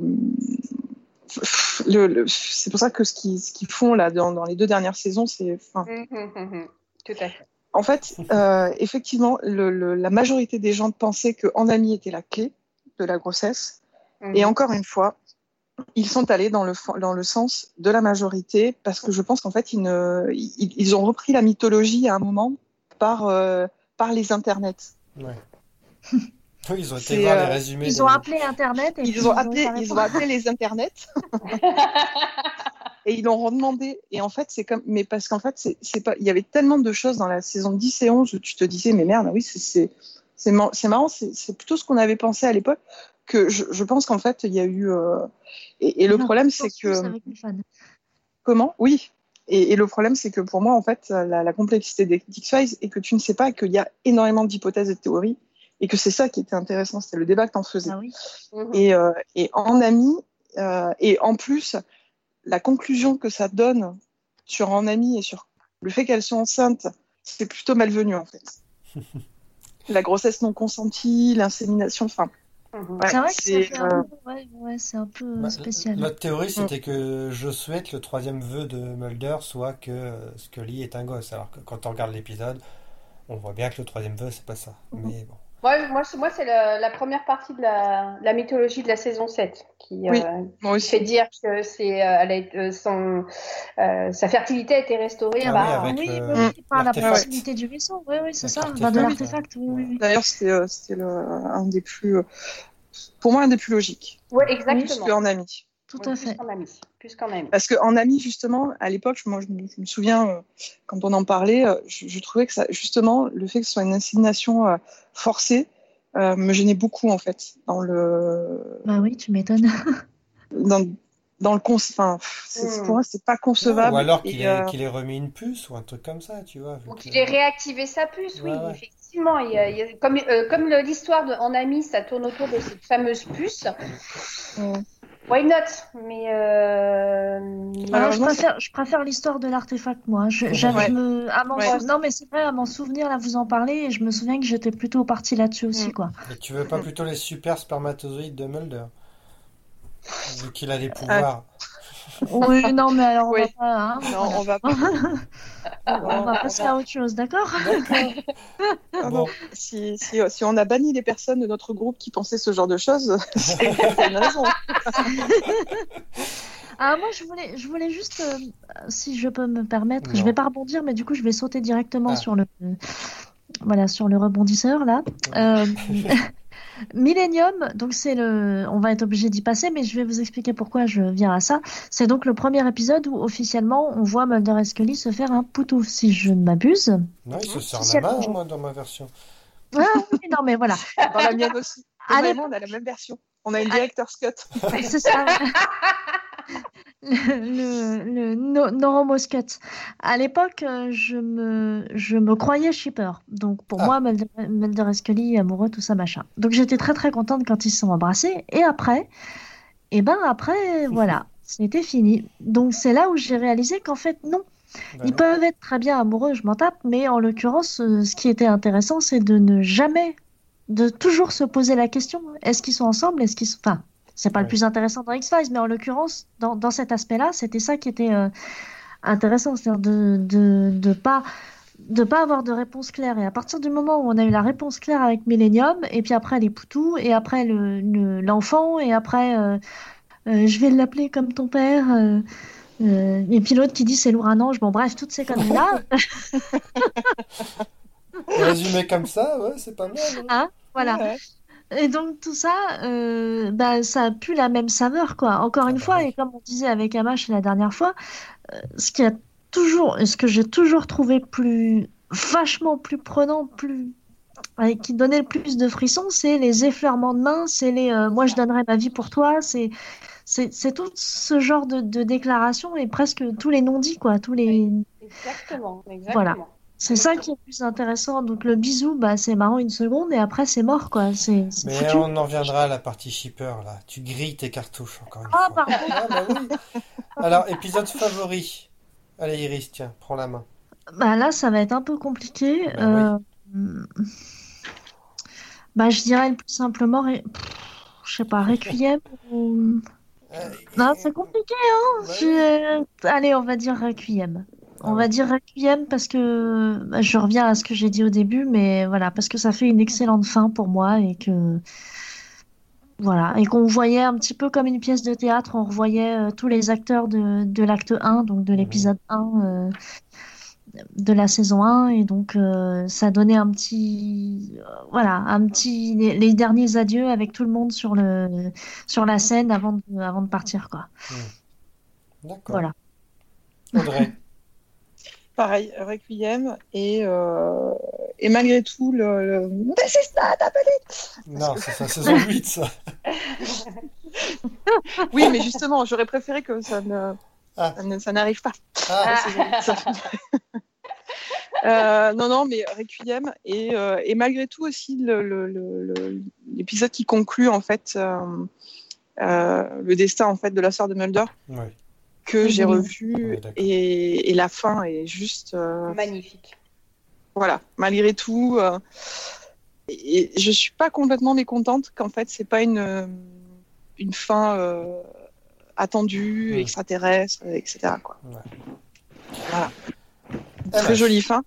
le- le- c'est pour ça que ce qu'ils ce qu'ils font là dans, dans les deux dernières saisons, c'est, enfin, Tout à fait. en fait, euh, effectivement, le, le- la majorité des gens pensaient que En Ami était la clé de la grossesse. Et encore une fois, ils sont allés dans le, dans le sens de la majorité parce que je pense qu'en fait, ils, ne, ils, ils ont repris la mythologie à un moment par, euh, par les internets. Ouais. Ils ont été voir euh, les résumés. Ils ont appelé Internet et Ils ont appelé, fait ils ont répondre. appelé les internets et ils l'ont redemandé. Et en fait, c'est comme, mais parce qu'en fait, c'est, pas, il y avait tellement de choses dans la saison 10 et 11 où tu te disais, mais merde, oui, c'est, c'est, c'est, mar- c'est marrant, c'est, plutôt ce qu'on avait pensé à l'époque que je, je pense qu'en fait, il y a eu, euh, et, et le Non, problème, c'est que, avec les fans. comment? Oui. Et, et le problème, c'est que pour moi, en fait, la, la complexité des X-Files est que tu ne sais pas qu'il y a énormément d'hypothèses et de théories et que c'est ça qui était intéressant, c'était le débat que t'en faisais. Ah oui. Et, euh, et en ami, euh, et en plus, la conclusion que ça donne sur en ami et sur le fait qu'elles sont enceintes, c'est plutôt malvenu en fait. la grossesse non consentie, l'insémination, enfin. Ouais, c'est vrai que c'est, un euh, peu, ouais, ouais, c'est un peu Bah, spécial. L'autre théorie, c'était que je souhaite le troisième vœu de Mulder soit que euh, Scully est un gosse. Alors que quand on regarde l'épisode, on voit bien que le troisième vœu, c'est pas ça. Mais bon. Moi, moi, c'est- moi, c'est la, la première partie de la, la mythologie de la saison 7 qui, Oui, euh, moi qui aussi. fait dire que c'est, euh, elle a été- euh, son, euh, sa fertilité a été restaurée Ah par. oui, avec oui, le- oui, oui, par la proximité du vaisseau. Oui, oui, c'est ça. Enfin, de l'artefact. Oui, oui, oui. D'ailleurs, c'était euh, le- un des plus, euh, pour moi, un des plus logiques. Ouais, Plus exactement. qu'en ami. Tout Ouais, à plus fait. qu'en ami. Plus qu'en ami. Parce qu'en ami, justement, à l'époque, moi, je me, je me souviens, euh, quand on en parlait, euh, je, je trouvais que ça, justement, le fait que ce soit une insémination euh, forcée euh, me gênait beaucoup, en fait, dans le, Bah oui, tu m'étonnes. dans, dans le con, enfin, c'est- pour moi, c'est pas concevable. Ou alors Et, qu'il ait, euh, qu'il ait remis une puce ou un truc comme ça, tu vois. Ou qu'il ait réactivé sa puce, oui, Ouais, effectivement. Il y a- il y a- comme euh, l'histoire de En ami, ça tourne autour de cette fameuse puce. Why not? Mais. Euh... Alors, je préfère, je préfère l'histoire de l'artefact, moi. Je, Ouais. me, à m'en Ouais. sou- Non, mais c'est vrai, à m'en souvenir, là, vous en parlez, et je me souviens que j'étais plutôt partie là-dessus aussi, Mm. quoi. Et tu veux pas plutôt les super spermatozoïdes de Mulder? Vu qu'il a des Ah. Oui, non, mais alors, on Oui. va pas, hein, non, voilà. on va pas. On va passer à autre chose, d'accord? Ah Bon. si, si, si on a banni les personnes de notre groupe qui pensaient ce genre de choses, c'est une raison. Ah, moi, je voulais, je voulais juste, euh, si je peux me permettre, je Non. vais pas rebondir, mais du coup, je vais sauter directement Ah. sur le, voilà, sur le rebondisseur, là. Euh, Millennium, donc c'est le, on va être obligé d'y passer, mais je vais vous expliquer pourquoi je viens à ça. C'est donc le premier épisode où officiellement on voit Mulder et Scully se faire un poutou, si je ne m'abuse. Non, il se serre la je- moi, dans ma version. Ah oui, non, mais voilà. Dans la mienne aussi. Moi, on a la même version. On a une director's cut. C'est ça. le, le no- Noromoscut. À l'époque, euh, je me, je me croyais shipper. Donc pour Ah. moi, Mulder, et Scully, amoureux, tout ça, machin. Donc j'étais très très contente quand ils se sont embrassés. Et après, et ben après, voilà, c'était fini. Donc c'est là où j'ai réalisé qu'en fait, non. Ben Ils non. peuvent être très bien amoureux, je m'en tape, mais en l'occurrence, euh, ce qui était intéressant, c'est de ne jamais, de toujours se poser la question, est-ce qu'ils sont ensemble, est-ce qu'ils sont... Enfin, c'est pas le plus intéressant dans X-Files, mais en l'occurrence, dans, dans cet aspect-là, c'était ça qui était euh, intéressant, c'est-à-dire de, de, de pas de pas avoir de réponse claire. Et à partir du moment où on a eu la réponse claire avec Millennium, et puis après les poutous, et après le, le- l'enfant, et après euh, euh, je vais l'appeler comme ton père, euh, euh, et puis l'autre qui dit c'est lourd un ange, bon bref, toutes ces conneries-là, Résumé comme ça, ouais, c'est pas mal. hein. hein, voilà. Ouais. Et donc tout ça, euh, bah, ça a plus la même saveur, quoi. Encore Ah une bah fois, et comme on disait avec Amash la dernière fois, euh, ce qui a toujours, ce que j'ai toujours trouvé plus, vachement plus prenant, plus, ouais, qui donnait le plus de frissons, c'est les effleurements de main, c'est les, euh, moi je donnerais ma vie pour toi, c'est, c'est, tout ce genre de, de déclarations et presque tous les non-dits, quoi, tous les, Exactement, exactement. Voilà. C'est ça qui est le plus intéressant. Donc le bisou, bah c'est marrant une seconde et après c'est mort, quoi. C'est, Mais foutu. on en viendra à la partie shipper, là. Tu grilles tes cartouches, encore une Ah, fois. pardon. Ah, bah oui. Alors, épisode favori. Allez, Iris, tiens, prends la main. Bah là, ça va être un peu compliqué. Bah Euh, Bah, je dirais le plus simplement, ré- je sais pas, Requiem ou... Euh, Non, c'est compliqué, hein. Ouais. Je- Allez, on va dire Requiem. On Ah va ouais. dire Requiem parce que bah, je reviens à ce que j'ai dit au début, mais voilà, parce que ça fait une excellente fin pour moi et que voilà, et qu'on voyait un petit peu comme une pièce de théâtre, on revoyait euh, tous les acteurs de, de l'acte 1, donc de Mhm. l'épisode 1, euh, de la saison 1 et donc euh, ça donnait un petit voilà un petit les, les derniers adieux avec tout le monde sur le sur la scène avant de, avant de partir quoi. D'accord. Voilà. Audrey. Pareil, Requiem et, euh, et malgré tout le, le... Pas dit Non, c'est sa saison 8 ça. Oui, mais justement, j'aurais préféré que ça ne Ah. ça n'arrive pas. Ah. Euh, non, non, mais Requiem et, euh, et malgré tout aussi l'épisode qui conclut en fait le destin en fait de la sœur de Mulder. Que j'ai revu et, et la fin est juste euh, Magnifique. voilà malgré tout euh, et, je suis pas complètement mécontente qu'en fait c'est pas une une fin euh, attendue extraterrestre etc quoi. Ouais. voilà. Très jolie fin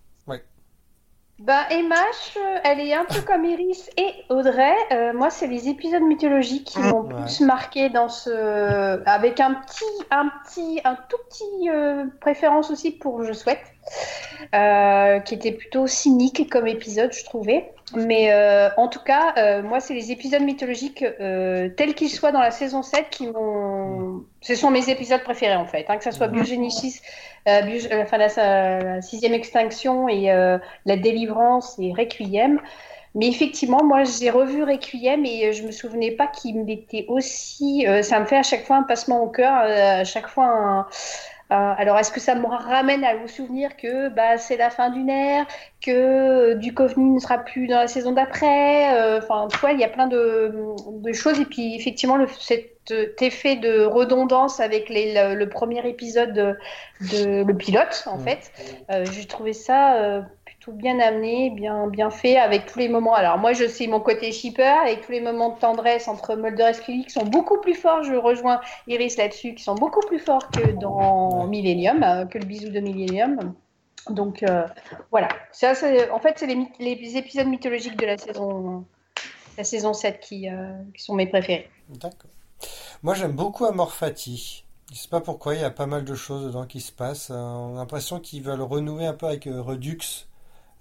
Bah, MH, elle est un peu comme Iris et Audrey. Euh, moi, c'est les épisodes mythologiques qui m'ont Ouais. plus marqué dans ce. Avec un petit, un petit, un tout petit euh, préférence aussi pour Je souhaite, euh, qui était plutôt cynique comme épisode, je trouvais. Mais euh, en tout cas, euh, moi, c'est les épisodes mythologiques tels qu'ils soient dans la saison 7 qui m'ont. Ce sont mes épisodes préférés en fait, hein, que ce soit Biogenesis, euh, Bio- enfin, la, sixième extinction et la délivrance et Requiem. Mais effectivement, moi, j'ai revu Requiem et je me souvenais pas qu'il m'était aussi. ça me fait à chaque fois un passement au cœur, à chaque fois un. Un- alors, est-ce que ça me ramène à vous souvenir que bah, c'est la fin d'une ère, que euh, Duchovny ne sera plus dans la saison d'après euh, Enfin, tu vois, il y a plein de, de choses. Et puis, effectivement, le, cet effet de redondance avec les, le, le premier épisode de, de- le pilote, en Mm. fait, euh, j'ai trouvé ça bien amené, bien, bien fait, avec tous les moments. Alors moi, je sais mon côté shipper, avec tous les moments de tendresse entre Mulder et Scully qui sont beaucoup plus forts. Je rejoins Iris là-dessus, qui sont beaucoup plus forts que dans. Millennium, euh, que le bisou de Millennium. Donc euh, voilà. Ça, en fait, c'est les, épisodes mythologiques de la saison, la saison 7 qui, euh, qui sont mes préférés. D'accord. Moi, j'aime beaucoup Amor Fati. Je sais pas pourquoi, il y a pas mal de choses dedans qui se passent. On a l'impression qu'ils veulent renouer un peu avec Redux.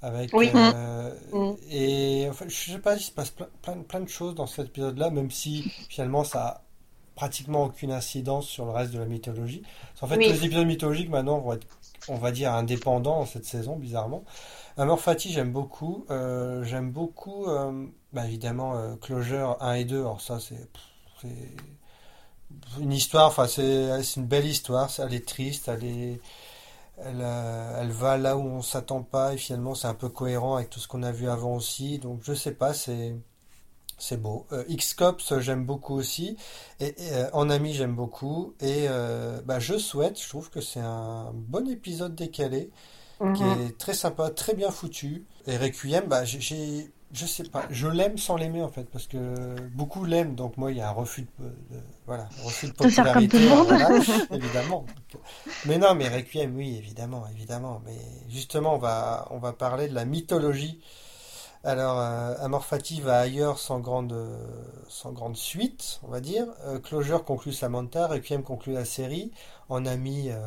Avec, Oui. euh, Mm. Et enfin, je sais pas, il se passe plein, plein, plein de choses dans cet épisode-là, même si finalement ça a pratiquement aucune incidence sur le reste de la mythologie. En fait, Oui. tous les épisodes mythologiques maintenant vont être, on va dire, indépendants cette saison, bizarrement. Amor Fati, j'aime beaucoup. Euh, j'aime beaucoup, euh, bah, évidemment, euh, Closure 1 et 2. Alors ça, c'est une histoire, enfin, c'est une belle histoire. Elle est triste, elle est, elle, euh, elle va là où on s'attend pas et finalement c'est un peu cohérent avec tout ce qu'on a vu avant aussi. Donc je sais pas, c'est c'est beau. Euh, X-Cops, j'aime beaucoup aussi. Et, et, euh, En ami, j'aime beaucoup. Et euh, bah, je souhaite, je trouve que c'est un bon épisode décalé qui Mhm. est très sympa, très bien foutu. Et Requiem, bah, j'ai- je sais pas, je l'aime sans l'aimer en fait, parce que beaucoup l'aiment, donc moi il y a un refus de, de- voilà, un refus de De faire comme popularité, tout le monde. voilà, évidemment. Donc, mais non, mais Requiem, oui, évidemment, évidemment. Mais justement, on va, on va parler de la mythologie. Alors, euh, Amor Fati va ailleurs sans grande, sans grande suite, on va dire. Euh, Closure conclut Samantha, Requiem conclut la série. En ami euh,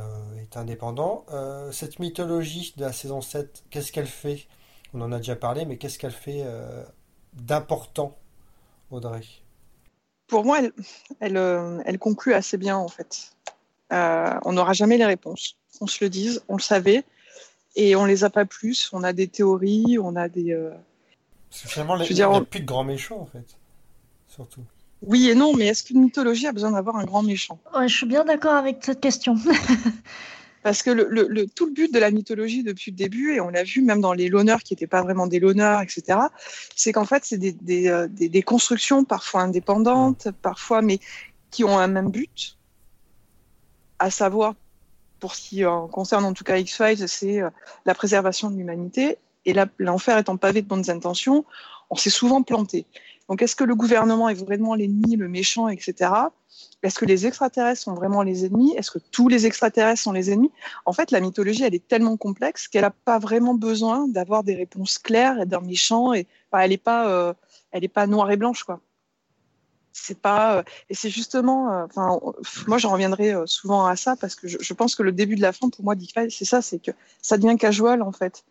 est indépendant. Euh, cette mythologie de la saison 7, qu'est-ce qu'elle fait? On en a déjà parlé, mais qu'est-ce qu'elle fait euh, d'important, Audrey? Pour moi, elle, elle, euh, elle conclut assez bien en fait. Euh, on n'aura jamais les réponses. On se le dise, on le savait, et on les a pas plus. On a des théories, on a des. euh, Parce que finalement, Je il veux n'y dire, a on- plus de grands méchants, en fait. Surtout. Oui et non, mais est-ce qu'une mythologie a besoin d'avoir un grand méchant? Ouais, je suis bien d'accord avec cette question. Parce que le, le- le- tout le but de la mythologie depuis le début, et on l'a vu même dans les loneurs qui n'étaient pas vraiment des loneurs, etc., c'est qu'en fait, c'est des, euh, des- des constructions parfois indépendantes, parfois, mais qui ont un même but, à savoir, pour ce qui euh, concerne en tout cas X-Files, c'est euh, la préservation de l'humanité. Et l'enfer étant pavé de bonnes intentions, on s'est souvent planté. Donc, est-ce que le gouvernement est vraiment l'ennemi, le méchant, etc. Est-ce que les extraterrestres sont vraiment les ennemis? Est-ce que tous les extraterrestres sont les ennemis? En fait, la mythologie, elle est tellement complexe qu'elle n'a pas vraiment besoin d'avoir des réponses claires et d'un méchant. Et enfin, elle n'est pas, euh, elle est pas noire et blanche, quoi. c'est pas euh, et c'est justement euh, moi j'en reviendrai souvent à ça parce que je, je pense que le début de la fin pour moi c'est ça c'est que ça devient casual en fait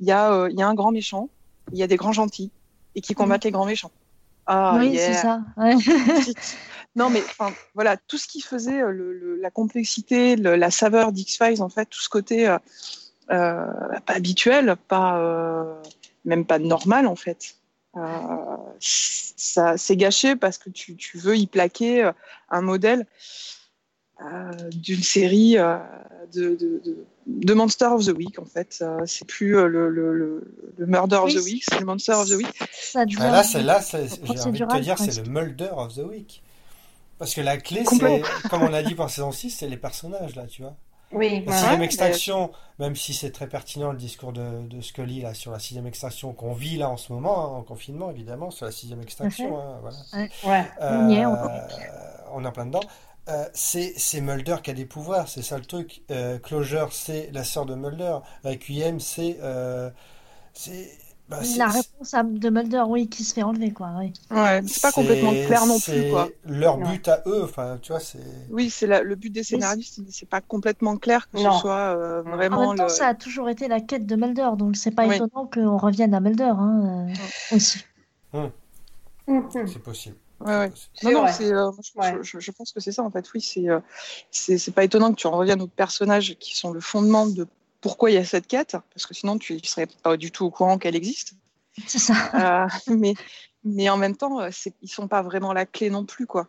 il y a il y a un grand méchant il y a des grands gentils et qui combattent les grands méchants ah oui, yeah. c'est ça. Ouais. non mais voilà tout ce qui faisait euh, le, le, la complexité le, la saveur d'X-Files en fait tout ce côté euh, euh, pas habituel pas euh, même pas normal en fait euh, ça c'est gâché parce que tu, tu, veux y plaquer un modèle d'une série euh, de, de, de, de, Monster of the Week en fait euh, c'est plus le, le, le, le, Murder oui, of the Week c'est le Monster of the Week ça bah là c'est là j'ai envie de te dire c'est le Mulder of the Week parce que la clé c'est comme on a dit pour saison 6 c'est les personnages là tu vois oui, la sixième extraction, même si c'est très pertinent le discours de, de, Scully là sur la sixième extraction qu'on vit là en ce moment, hein, en confinement évidemment, sur la sixième extraction. Okay. Hein, voilà. ouais. euh, on, y est, on... on est en plein dedans. Euh, c'est Mulder qui a des pouvoirs, c'est ça le truc. Euh, Closure, c'est la sœur de Mulder. Requiem, c'est c'est bah, la réponse à, de Mulder, oui, qui se fait enlever, quoi. Oui. Ouais, c'est pas complètement clair non plus, quoi. Leur but à eux, enfin, tu vois, c'est. Oui, c'est le but des scénaristes, c'est pas complètement clair que non. ce soit euh, vraiment. En même temps, le... ça a toujours été la quête de Mulder, donc c'est pas oui. étonnant qu'on revienne à Mulder, hein, euh, aussi. Hum. Hum. C'est possible. Ouais, ouais. Non, non, c'est, euh, je, ouais. je, je, pense que c'est ça en fait. Oui, c'est, euh, c'est, pas étonnant que tu en reviennes aux personnages qui sont le fondement de pourquoi il y a cette quête, parce que sinon tu ne serais pas du tout au courant qu'elle existe. C'est ça. Euh, mais, mais en même temps, c'est, ils sont pas vraiment la clé non plus, quoi.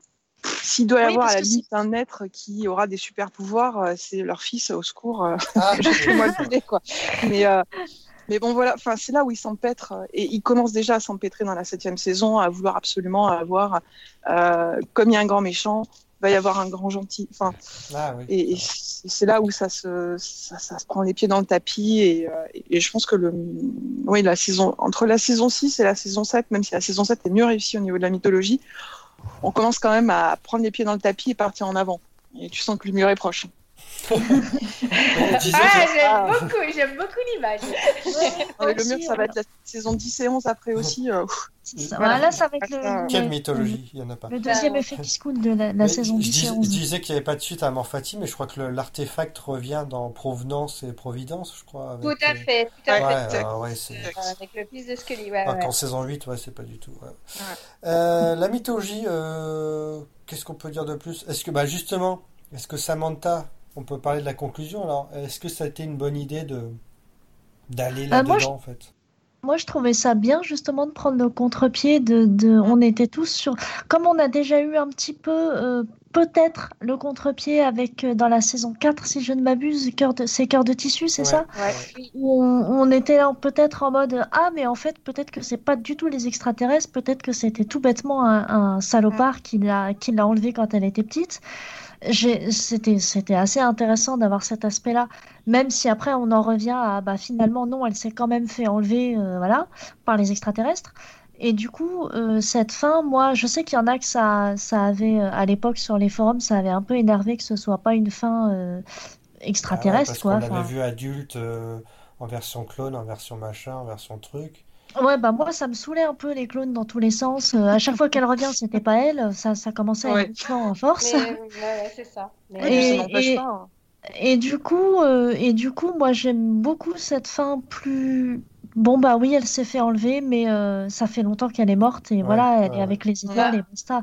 S'il doit y oui, avoir à la limite un être qui aura des super pouvoirs, c'est leur fils au secours. Ah, je moi le quoi. Mais euh, mais bon voilà, enfin c'est là où ils s'empêtrent et ils commencent déjà à s'empêtrer dans la septième saison, à vouloir absolument avoir, euh, comme il y a un grand méchant, va y avoir un grand gentil. Enfin, ah, oui. et, et c'est là où ça se, ça, ça, se prend les pieds dans le tapis. Et, et, je pense que le, oui, la saison, entre la saison 6 et la saison 7, même si la saison 7 est mieux réussie au niveau de la mythologie, on commence quand même à prendre les pieds dans le tapis et partir en avant. Et tu sens que le mur est proche. ah, j'aime beaucoup, j'aime beaucoup l'image. Ouais, le mur, ça va être la saison 10 et 11 après aussi. Euh, ça, voilà. là, ça va être le. Quelle mythologie Il n'y en a pas. Le deuxième effet qui se coule de la, la saison 10 dis, et 11. Je disais qu'il n'y avait pas de suite à Morphati, mais je crois que l'artefact revient dans Provenance et Providence, je crois. Avec, tout à fait, tout à ouais, fait. Euh, ouais, euh, avec le fils de Scully, ouais. Donc, en saison 8, ouais, c'est pas du tout. Euh, la mythologie, euh, qu'est-ce qu'on peut dire de plus? Est-ce que, bah, justement, est-ce que Samantha on peut parler de la conclusion. Alors, est-ce que ça a été une bonne idée de d'aller là-dedans, euh, en fait? Moi, je trouvais ça bien, justement, de prendre le contre-pied. De, de, on était tous sur. Comme on a déjà eu un petit peu, euh, peut-être, le contre-pied avec, euh, dans la saison 4, si je ne m'abuse, c'est cœur de tissu, c'est ouais, ça? ouais. On, on était peut-être en mode Ah, mais en fait, peut-être que c'est pas du tout les extraterrestres, peut-être que c'était tout bêtement un, un salopard ouais. qui l'a enlevé quand elle était petite c'était assez intéressant d'avoir cet aspect-là, même si après on en revient à bah finalement non, elle s'est quand même fait enlever euh, voilà par les extraterrestres. Et du coup, euh, cette fin, moi, je sais qu'il y en a que ça, ça avait à l'époque sur les forums, ça avait un peu énervé que ce soit pas une fin euh, extraterrestre, ah ouais, parce quoi. On l'avait vu adulte en version clone, en version machin, en version truc. Ouais, bah moi, ça me saoulait un peu les clones dans tous les sens. Euh, à chaque fois qu'elle revient, c'était pas elle. Ça, ça commençait à être en force. Mais, ouais, c'est ça. Mais et, ça et, pas, hein. et, du coup, euh, et du coup, moi, j'aime beaucoup cette fin plus. Bon, bah oui, elle s'est fait enlever, mais euh, ça fait longtemps qu'elle est morte. Et ouais, voilà, elle est avec les étoiles et basta.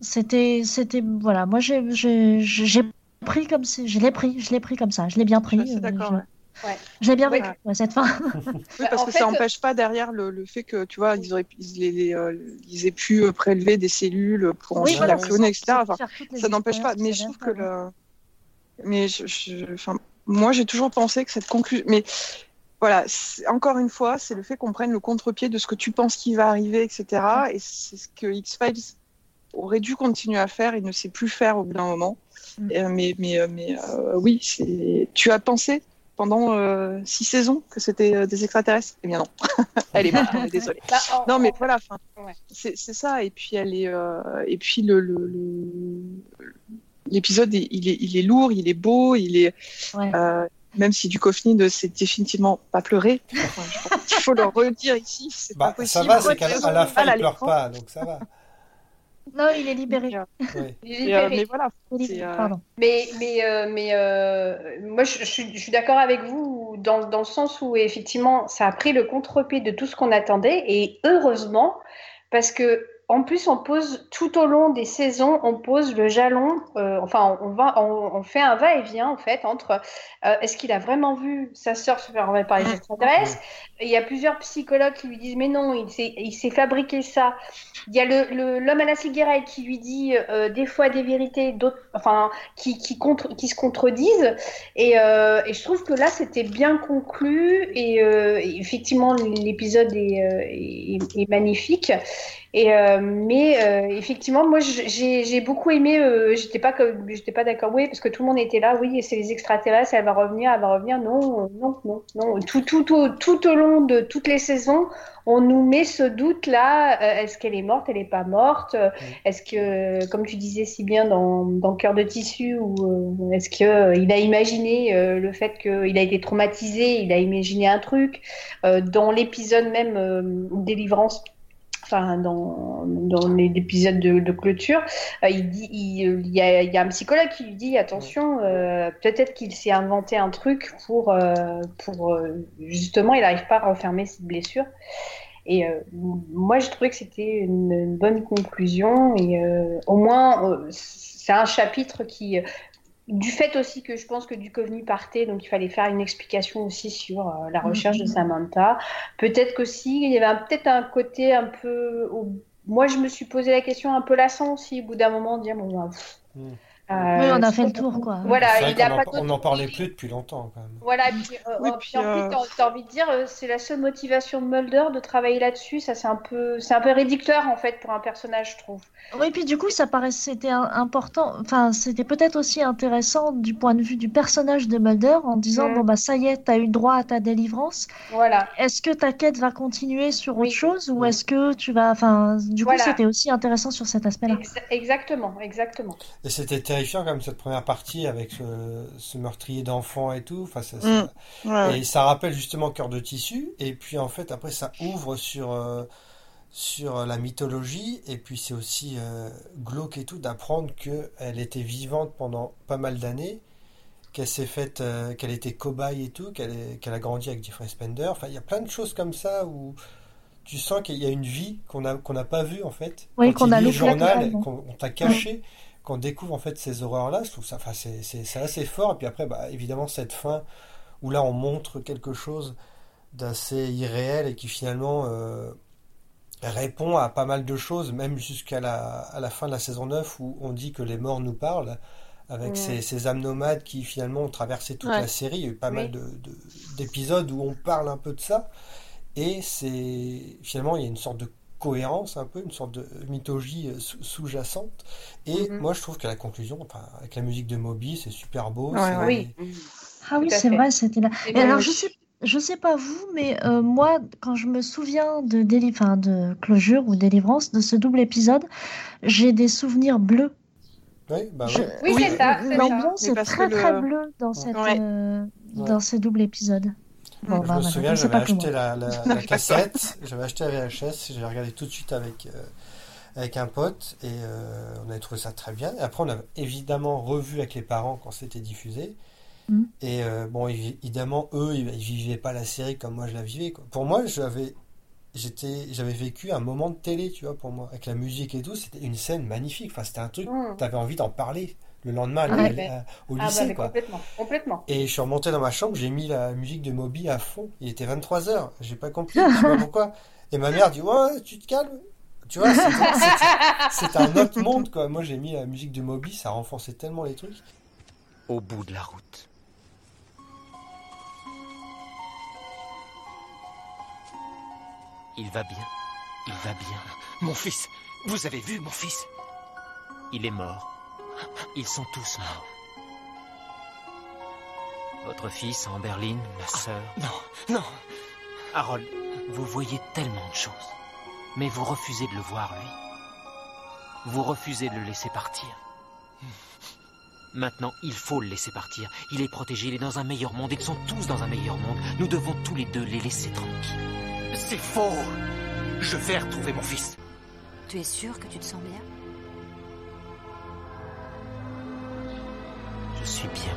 C'était, c'était, voilà, moi, j'ai, j'ai pris comme si, je l'ai pris, je l'ai pris comme ça, je l'ai bien pris. Suis d'accord. Ouais. Ouais. J'ai bien vécu ouais. cette fin. oui, parce que fait, ça n'empêche pas derrière le, le, fait que tu vois, ils, auraient, ils, les, les, euh, ils aient pu prélever des cellules pour oui, ensuite voilà, la cloner, etc. Enfin, ça n'empêche pas. Mais je trouve que le. Mais je, je, enfin, moi, j'ai toujours pensé que cette conclusion. Mais voilà, encore une fois, c'est le fait qu'on prenne le contre-pied de ce que tu penses qui va arriver, etc. Et c'est ce que X-Files aurait dû continuer à faire et ne sait plus faire au bout d'un moment. Mm. Euh, mais mais, mais euh, oui, tu as pensé pendant euh, six saisons que c'était euh, des extraterrestres Eh bien non, elle est morte, on est désolé. Bah, oh, non mais oh, voilà, ouais. c'est ça. Et puis elle est, euh, et puis le l'épisode le, il est il est lourd, il est beau, il est ouais. même si du ne c'est définitivement pas pleuré. Enfin, il faut le redire ici, c'est bah, pas possible. Ça va, c'est qu'à la fin elle pleure pas, donc ça va. Non, il est libéré. Ouais. Il est euh, libéré. mais voilà. Est euh, Pardon. Mais, mais, euh, mais euh, moi, je, je suis, je suis d'accord avec vous dans, dans le sens où, effectivement, ça a pris le contre-pied de tout ce qu'on attendait. Et heureusement, parce que en plus, on pose tout au long des saisons, on pose le jalon. euh, enfin, on, va, on, on fait un va-et-vient, en fait, entre euh, est-ce qu'il a vraiment vu sa sœur se faire enlever par les extraterrestres? Il y a plusieurs psychologues qui lui disent mais non, il s'est, fabriqué ça. Il y a l'homme à la cigarette qui lui dit euh, des fois des vérités, d'autres, enfin, qui, qui, contre, qui se contredisent. Et, et je trouve que là, c'était bien conclu. Et, effectivement, l'épisode est, est, est magnifique. Et euh, mais euh, effectivement, moi, j'ai j'ai beaucoup aimé. Euh, j'étais pas j'étais pas d'accord. Oui, parce que tout le monde était là. Oui, c'est les extraterrestres. Elle va revenir. Elle va revenir. Non, non, non, non. Tout, tout, au- tout au long de toutes les saisons, on nous met ce doute là. Euh, Est-ce qu'elle est morte? Elle est pas morte Euh, Est-ce que, comme tu disais si bien dans, dans Cœur de tissu, ou euh, est-ce que euh, il a imaginé euh, le fait qu'il a été traumatisé Il a imaginé un truc Euh, dans l'épisode même euh, Délivrance. Enfin, dans, dans les épisodes de, de clôture, euh, il, dit, il, il y a, il y a un psychologue qui lui dit attention, euh, peut-être qu'il s'est inventé un truc pour, euh, pour justement, il n'arrive pas à refermer cette blessure. Et moi, j'ai trouvé que c'était une, une bonne conclusion. Et au moins, c'est un chapitre qui, du fait aussi que je pense que Duchovny partait, donc il fallait faire une explication aussi sur euh, la recherche de Samantha. Peut-être qu'aussi, il y avait peut-être un côté un peu. au- Moi, je me suis posé la question un peu lassant aussi, au bout d'un moment, de dire bon, bah, pff, Mm. Euh, Oui, on a fait le pas- tour, quoi. Voilà, il pas en- on n'en parlait plus depuis longtemps quand même. voilà, et puis, euh, Oui, euh, puis, puis en plus, euh, t'as envie de dire, euh, c'est la seule motivation de Mulder de travailler là-dessus. Ça, c'est un peu, c'est un peu réducteur en fait pour un personnage, je trouve. Oui, puis du coup, ça paraissait c'était important. Enfin, c'était peut-être aussi intéressant du point de vue du personnage de Mulder en disant Mm. bon bah ça y est, t'as eu droit à ta délivrance. Voilà. Est-ce que ta quête va continuer sur Oui. autre chose ou est-ce que tu vas. Enfin, du coup, c'était aussi intéressant sur cet aspect-là. Exa- exactement, exactement. Et c'était terrifiant même cette première partie avec ce, ce meurtrier d'enfants et tout. Enfin, ça- Mm. ça- ouais. Et ça rappelle justement Cœur de tissu. Et puis en fait, après, ça ouvre sur, euh, sur la mythologie. Et puis c'est aussi euh, glauque et tout d'apprendre qu'elle était vivante pendant pas mal d'années, qu'elle s'est faite, euh, qu'elle était cobaye et tout, qu'elle qu'elle a grandi avec Jeffrey Spender. Enfin, il y a plein de choses comme ça où tu sens qu'il y a une vie qu'on a, qu'on n'a pas vue en fait. Oui, qu'on a le journal, qu'on on t'a caché. Qu'on découvre en fait ces horreurs-là, je trouve ça, enfin, c'est assez fort. Et puis après, bah, évidemment, cette fin où là on montre quelque chose d'assez irréel et qui finalement euh, répond à pas mal de choses, même jusqu'à la, à la fin de la saison 9 où on dit que les morts nous parlent, avec Ouais. ces, ces âmes nomades qui finalement ont traversé toute Ouais. la série. Il y a eu pas Oui. mal de, de- d'épisodes où on parle un peu de ça. Et c'est finalement, il y a une sorte de cohérence, un peu, une sorte de mythologie euh, sous- sous-jacente. Et Mhm. moi, je trouve qu'à la conclusion, enfin, avec la musique de Moby, c'est super beau. Ouais. Ah oui, c'est vrai, c'était là. Et alors, je sais, je sais pas vous, mais euh, moi, quand je me souviens de, déli enfin, de Closure ou Délivrance, de ce double épisode, j'ai des souvenirs bleus. Oui, bah Je- ouais. Oui, Oui, c'est ça. L'ambiance est très le- très bleue dans, cette, Ouais. euh, Ouais. dans ces doubles épisodes. Bon, Je bah, me voilà, souviens, j'avais acheté la, la, la cassette, j'avais acheté la VHS, j'ai regardé tout de suite avec, euh, avec un pote et euh, on avait trouvé ça très bien. Et après, on a évidemment revu avec les parents quand c'était diffusé. Mm. Et euh, bon, évi- évidemment, eux, ils, ils vivaient pas la série comme moi je la vivais. quoi. Pour moi, j'avais, j'étais, j'avais vécu un moment de télé, tu vois, pour moi, avec la musique et tout. C'était une scène magnifique. Enfin, c'était un truc, Mm. t'avais envie d'en parler le lendemain à- Ouais. à- au Ah bah, lycée, mais quoi. complètement, complètement. Et je suis remonté dans ma chambre, j'ai mis la musique de Moby à fond. Il était 23h, j'ai pas compris, je sais pas pourquoi. Et ma mère dit Ouais, tu te calmes. Tu vois, c'était un autre monde, quoi. Moi, j'ai mis la musique de Moby, ça renforçait tellement les trucs. Au bout de la route. Il va bien. Il va bien. Mon fils. Vous avez vu mon fils? Il est mort. Ils sont tous morts. Votre fils, Amberlyn, ma sœur. Non, non. Harold, vous voyez tellement de choses. Mais vous refusez de le voir, lui. Vous refusez de le laisser partir. Maintenant, il faut le laisser partir. Il est protégé, il est dans un meilleur monde. Ils sont tous dans un meilleur monde. Nous devons tous les deux les laisser tranquilles. C'est faux Je vais retrouver mon fils. Tu es sûr que tu te sens bien? Je suis bien.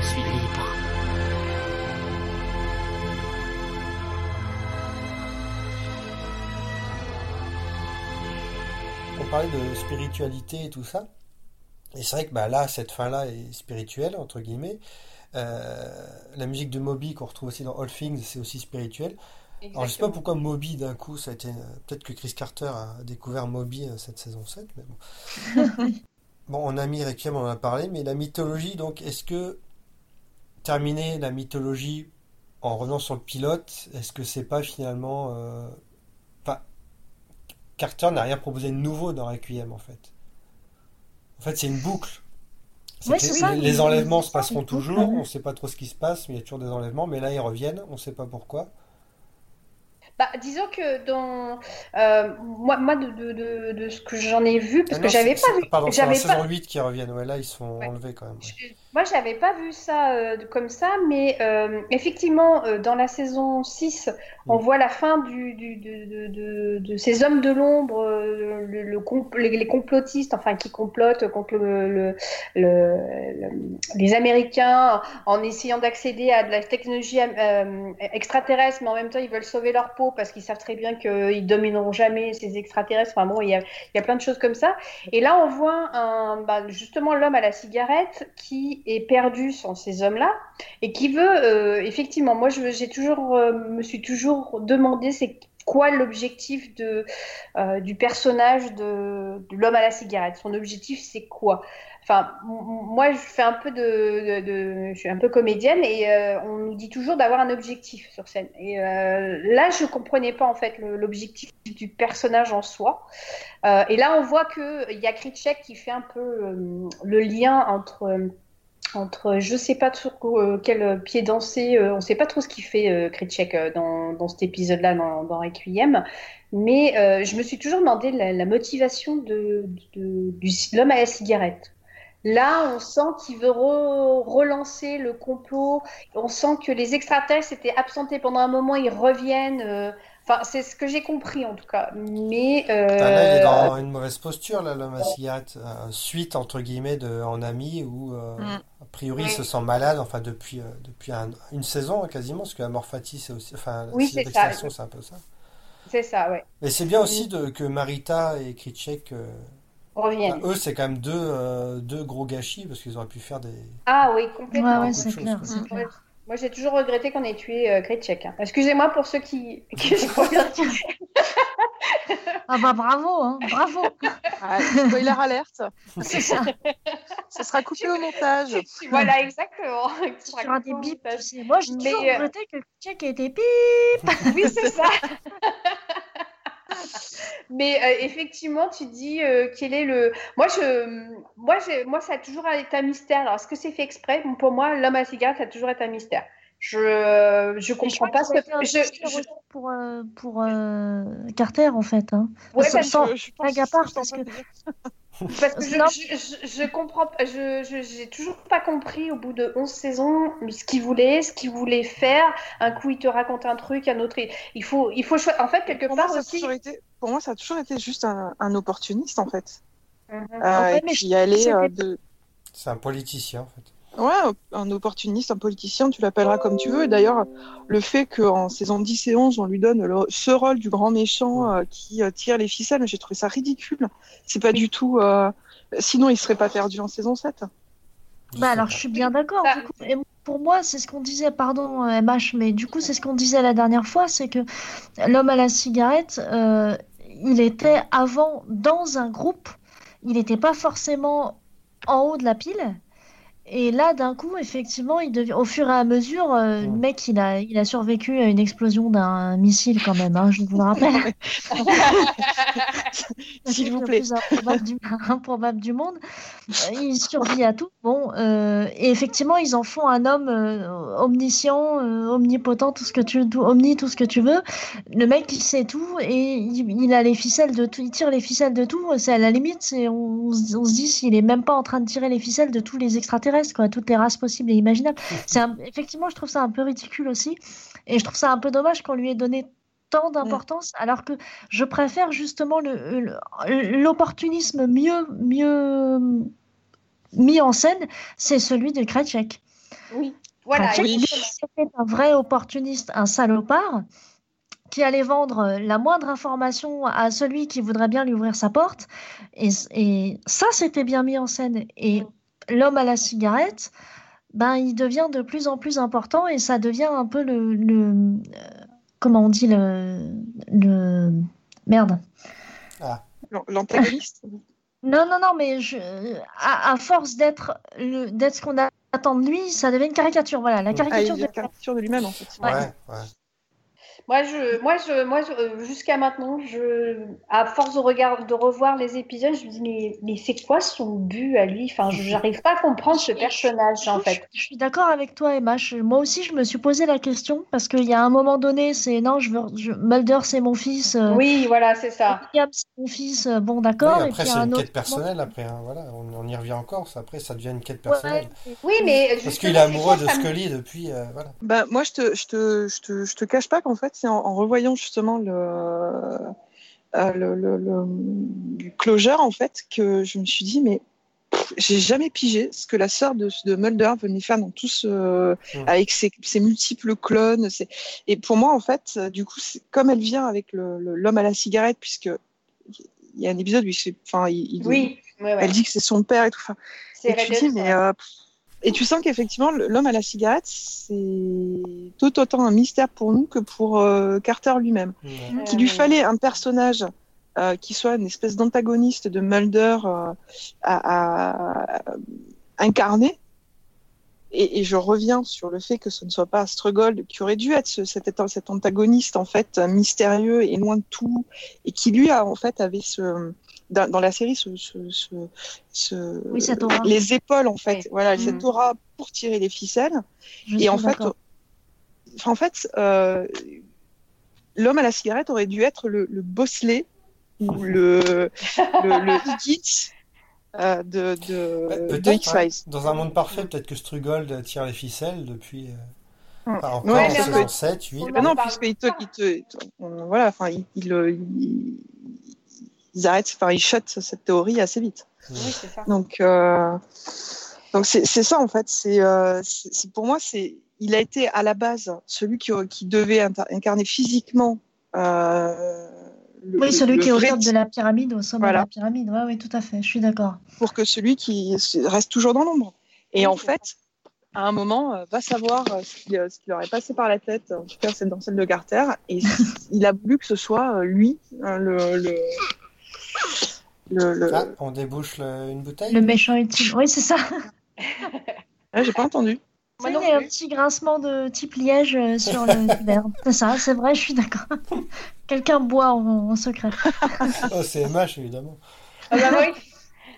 Je suis libre. On parlait de spiritualité et tout ça. Et c'est vrai que bah, là, cette fin-là est spirituelle, entre guillemets. Euh, la musique de Moby qu'on retrouve aussi dans All Things, c'est aussi spirituel. Alors je sais pas pourquoi Moby d'un coup, ça a été. Peut-être que Chris Carter a découvert Moby euh, cette saison 7, mais bon. bon, on a mis Requiem, on en a parlé, mais la mythologie, donc est-ce que terminer la mythologie en revenant sur le pilote, est-ce que c'est pas finalement. Euh... Enfin, Carter n'a rien proposé de nouveau dans Requiem en fait. En fait, c'est une boucle. Ouais, les, ça, les il- enlèvements se passeront toujours, on ne sait pas trop ce qui se passe, mais il y a toujours des enlèvements, mais là ils reviennent, on ne sait pas pourquoi. Bah, disons que dans euh, moi, moi de, de, de, de ce que j'en ai vu, parce Ah que j'avais pas vu, Pardon, c'est la pas, saison 8 qui reviennent, ouais, là ils sont Ouais. enlevés quand même. ouais. je- moi j'avais pas vu ça euh, comme ça, mais euh, effectivement dans la saison 6, on Mm. voit la fin du, du, de, ces hommes de l'ombre, le, le compl- les, les complotistes, enfin qui complotent contre le, le, le- le- les Américains en essayant d'accéder à de la technologie extraterrestre, mais en même temps ils veulent sauver leur peau parce qu'ils savent très bien qu'ils domineront jamais ces extraterrestres. Enfin bon, il y a, plein de choses comme ça. Et là, on voit un, bah, justement l'homme à la cigarette qui est perdu sans ces hommes-là et qui veut, euh, effectivement, moi je- j'ai toujours, euh, me suis toujours demandé c'est quoi l'objectif de, euh, du personnage de, l'homme à la cigarette? Son objectif, c'est quoi? Enfin, moi, je fais un peu de, je suis un peu comédienne et euh, on nous dit toujours d'avoir un objectif sur scène. Et euh, là, je comprenais pas en fait l'objectif du personnage en soi. Et là, on voit que il y a Kritchek qui fait un peu le lien entre entre je sais pas sur euh, quel pied danser, euh, on sait pas trop ce qu'il fait euh, Kritchek dans, dans cet épisode-là dans, dans Requiem, mais je me suis toujours demandé la, motivation de, de- l'homme à la cigarette. Là, on sent qu'il veut re- relancer le complot. On sent que les extraterrestres étaient absentés pendant un moment, ils reviennent. Enfin, c'est ce que j'ai compris en tout cas. Mais euh, là il est dans une mauvaise posture, là, l'homme à cigarette, euh, suite entre guillemets de En Ami, où euh, Mm. a priori il se sent malade, enfin depuis, euh, depuis un- une saison hein, quasiment, parce que la morphatie c'est aussi. Enfin, Oui, la c'est ça. c'est un peu ça. c'est ça, ouais. Et c'est bien aussi de, que Marita et Kritchek. euh, Reviennent. Enfin, eux, c'est quand même deux, euh, deux gros gâchis parce qu'ils auraient pu faire des. Ah oui, Ouais, complètement. ouais, de c'est clair, Moi, j'ai toujours regretté qu'on ait tué euh, Kretschek, hein. Excusez-moi pour ceux qui. qui- Ah bah bravo, hein, bravo. Ah, spoiler alerte, C'est ça. ça sera coupé au montage. voilà, exactement. Sur un des bips, tu sais. Moi, j'ai Mais, toujours euh, regretté que check ait été pip. Oui, c'est ça. Mais euh, effectivement, tu dis euh, quel est le. Moi, je, moi, moi, ça a toujours été un mystère. Alors, est-ce que c'est fait exprès? Bon, Pour moi, l'homme à cigarette, ça a toujours été un mystère. Je, je comprends pas ce que. Je, je- pour, euh, pour euh, Carter, en fait. Hein. Ouais, parce sans je, je pense à part, parce que. Parce que je, Non. je, je, je comprends, pas- je, je, j'ai toujours pas compris au bout de 11 saisons ce qu'il voulait, ce qu'il voulait faire. Un coup, il te raconte un truc, un autre, il, il faut, il faut choisir. En fait, quelque Pour part aussi. été, pour moi, ça a toujours été juste un, un opportuniste, en fait. Euh, fait, et mais qui allait c'était- euh, de. C'est un politicien en fait. Ouais, un opportuniste, un politicien, tu l'appelleras comme tu veux. Et d'ailleurs, le fait qu'en saison 10 et 11, on lui donne le- ce rôle du grand méchant euh, qui euh, tire les ficelles, j'ai trouvé ça ridicule. C'est pas du tout. euh, Sinon, il serait pas perdu en saison 7. Je Bah alors je suis bien d'accord. Et pour moi, c'est ce qu'on disait, pardon MH, mais du coup c'est ce qu'on disait la dernière fois, c'est que l'homme à la cigarette, euh, il était avant dans un groupe, il n'était pas forcément en haut de la pile. Et là, d'un coup, effectivement, il devient, au fur et à mesure, euh, le mec, il a, il a survécu à une explosion d'un missile quand même, hein, je vous le rappelle. le S'il vous le plaît. plus improbable du, improbable du monde. Euh, il survit à tout. Bon, euh, et effectivement, ils en font un homme euh, omniscient, euh, omnipotent, tout ce que tu, tout, omni, tout ce que tu veux. Le mec, il sait tout et il, a les ficelles de tout. Il tire les ficelles de tout. C'est à la limite, c'est on, on se dit s'il est même pas en train de tirer les ficelles de tous les extraterrestres, quoi, toutes les races possibles et imaginables. C'est effectivement, je trouve ça un peu ridicule aussi, et je trouve ça un peu dommage qu'on lui ait donné tant d'importance, alors que je préfère justement l'opportunisme mieux, mieux mis en scène, c'est celui de Krajcek. Oui, voilà. C'était un vrai opportuniste, un salopard qui allait vendre la moindre information à celui qui voudrait bien lui ouvrir sa porte. Et, et ça, c'était bien mis en scène. Et l'homme à la cigarette, ben, il devient de plus en plus important et ça devient un peu le, le- euh, comment on dit le, le merde. L'an- L'antagoniste. Non, non, non, mais je, à, à force d'être le- d'être ce qu'on attend de lui, ça devient une caricature. Voilà, la Ah, caricature de caricature de lui-même, en fait. Ouais. Ouais, ouais. Moi, je, moi, je, moi, je- euh, jusqu'à maintenant, je, à force de regard, de revoir les épisodes, je me dis mais, mais c'est quoi son but à lui? Enfin, je j'arrive pas à comprendre ce personnage en fait. Je suis d'accord avec toi, Emma. Je- moi aussi, je me suis posé la question parce qu'il y a un moment donné, c'est non, je veux, je- Mulder, c'est mon fils. euh, Oui, voilà, c'est ça. William, c'est mon fils. euh, Bon, d'accord. après, c'est un une quête personnelle, après. hein, voilà, on, on y revient encore. ça, Après, ça devient une quête personnelle. Ouais, Oui, mais Parce qu'il est amoureux de Scully depuis. euh, voilà. Bah, moi, je te, je te, je te, je te cache pas qu'en fait, c'est en, en revoyant justement le, euh, le, le, le closure, en fait, que je me suis dit, mais j'ai jamais pigé ce que la sœur de, de Mulder venait faire dans tout ce, avec ses, ses multiples clones. Et pour moi, en fait, du coup, comme elle vient avec le- le- l'homme à la cigarette, puisque il y a un épisode où il, se- enfin, il, il- Oui, ouais, ouais. elle dit que c'est son père et tout. Enfin, C'est et tu Reddit, dis, mais euh, pff, et tu sens qu'effectivement, l'homme à la cigarette, c'est tout autant un mystère pour nous que pour euh, Carter lui-même. Qu'il lui fallait un personnage euh, qui soit une espèce d'antagoniste de Mulder euh, à, à incarner. Et, et je reviens sur le fait que ce ne soit pas Astrogold qui aurait dû être ce- cet, cet antagoniste en fait mystérieux et loin de tout et qui lui a en fait avait ce dans, dans la série ce, ce, ce, ce- Oui, cette aura. les épaules en fait Oui. voilà Mhm. cette aura pour tirer les ficelles je et en fait, en fait, euh, l'homme à la cigarette aurait dû être le, le Bosley ou le, le, euh, de, de, Ouais, de Peut-être, hein, X-Files. dans un monde parfait, peut-être que Strugold tire les ficelles depuis. euh, Mm. enfin, encore Ouais, en mais saison on- 7, 8. on Ben non, puisqu'il te, il te, il te- on- voilà, enfin, il, il, il- ils arrêtent, enfin, ils shut cette théorie assez vite. Oui, c'est ça. Donc, euh, donc c'est c'est ça en fait. C'est euh, c'est- c'est- pour moi, c'est il a été à la base celui qui, qui devait inter- incarner physiquement. Euh, le, Oui, celui le qui est au top de la pyramide, au sommet Voilà. de la pyramide. Oui, oui, tout à fait. Je suis d'accord. pour que celui qui reste toujours dans l'ombre. Et Oui, en fait, à un moment, euh, va savoir euh, ce qui, euh, ce qui leur est passé par la tête, en tout cas c'est dans celle de Carter, et il a voulu que ce soit euh, lui, hein, le, le, le, le- Ah, on débouche le- une bouteille Le méchant ultime. Oui, c'est ça. Ah, j'ai pas entendu. Il y a un petit grincement de type liège euh, sur le verre. C'est ça, c'est vrai, je suis d'accord. Quelqu'un boit en, en secret. Oh, c'est MH, évidemment. Ah bah oui.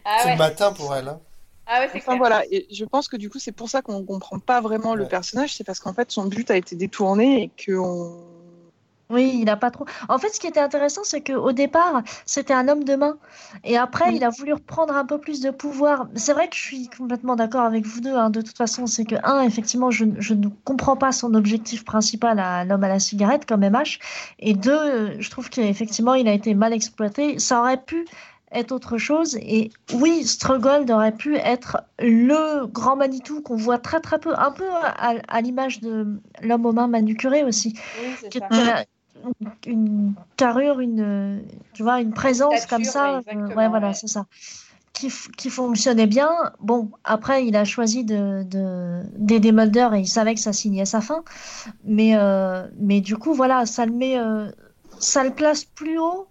Ah c'est ouais. le matin pour elle. hein. Ah ouais, c'est Enfin voilà, et je pense que du coup c'est pour ça qu'on comprend pas vraiment le personnage, c'est parce qu'en fait son but a été détourné et que on... Oui, il n'a pas trop. En fait, ce qui était intéressant, c'est qu'au départ, c'était un homme de main. Et après, il a voulu reprendre un peu plus de pouvoir. C'est vrai que je suis complètement d'accord avec vous deux. hein, de toute façon, c'est que, un, effectivement, je, je ne comprends pas son objectif principal à l'homme à la cigarette comme MH. Et deux, je trouve qu'effectivement, il a été mal exploité. Ça aurait pu être autre chose. Et oui, Strugold aurait pu être le grand Manitou qu'on voit très très peu, un peu à, à l'image de l'homme aux mains manucurées aussi Oui, qui était une, carrure, une, tu vois, une présence stature, comme ça. ouais, euh, ouais, voilà, ouais. c'est ça. Qui, qui fonctionnait bien. Bon, après, il a choisi de, de, d'aider Mulder et il savait que ça signait sa fin. Mais, euh, mais du coup, voilà, ça le met, euh, ça le place plus haut.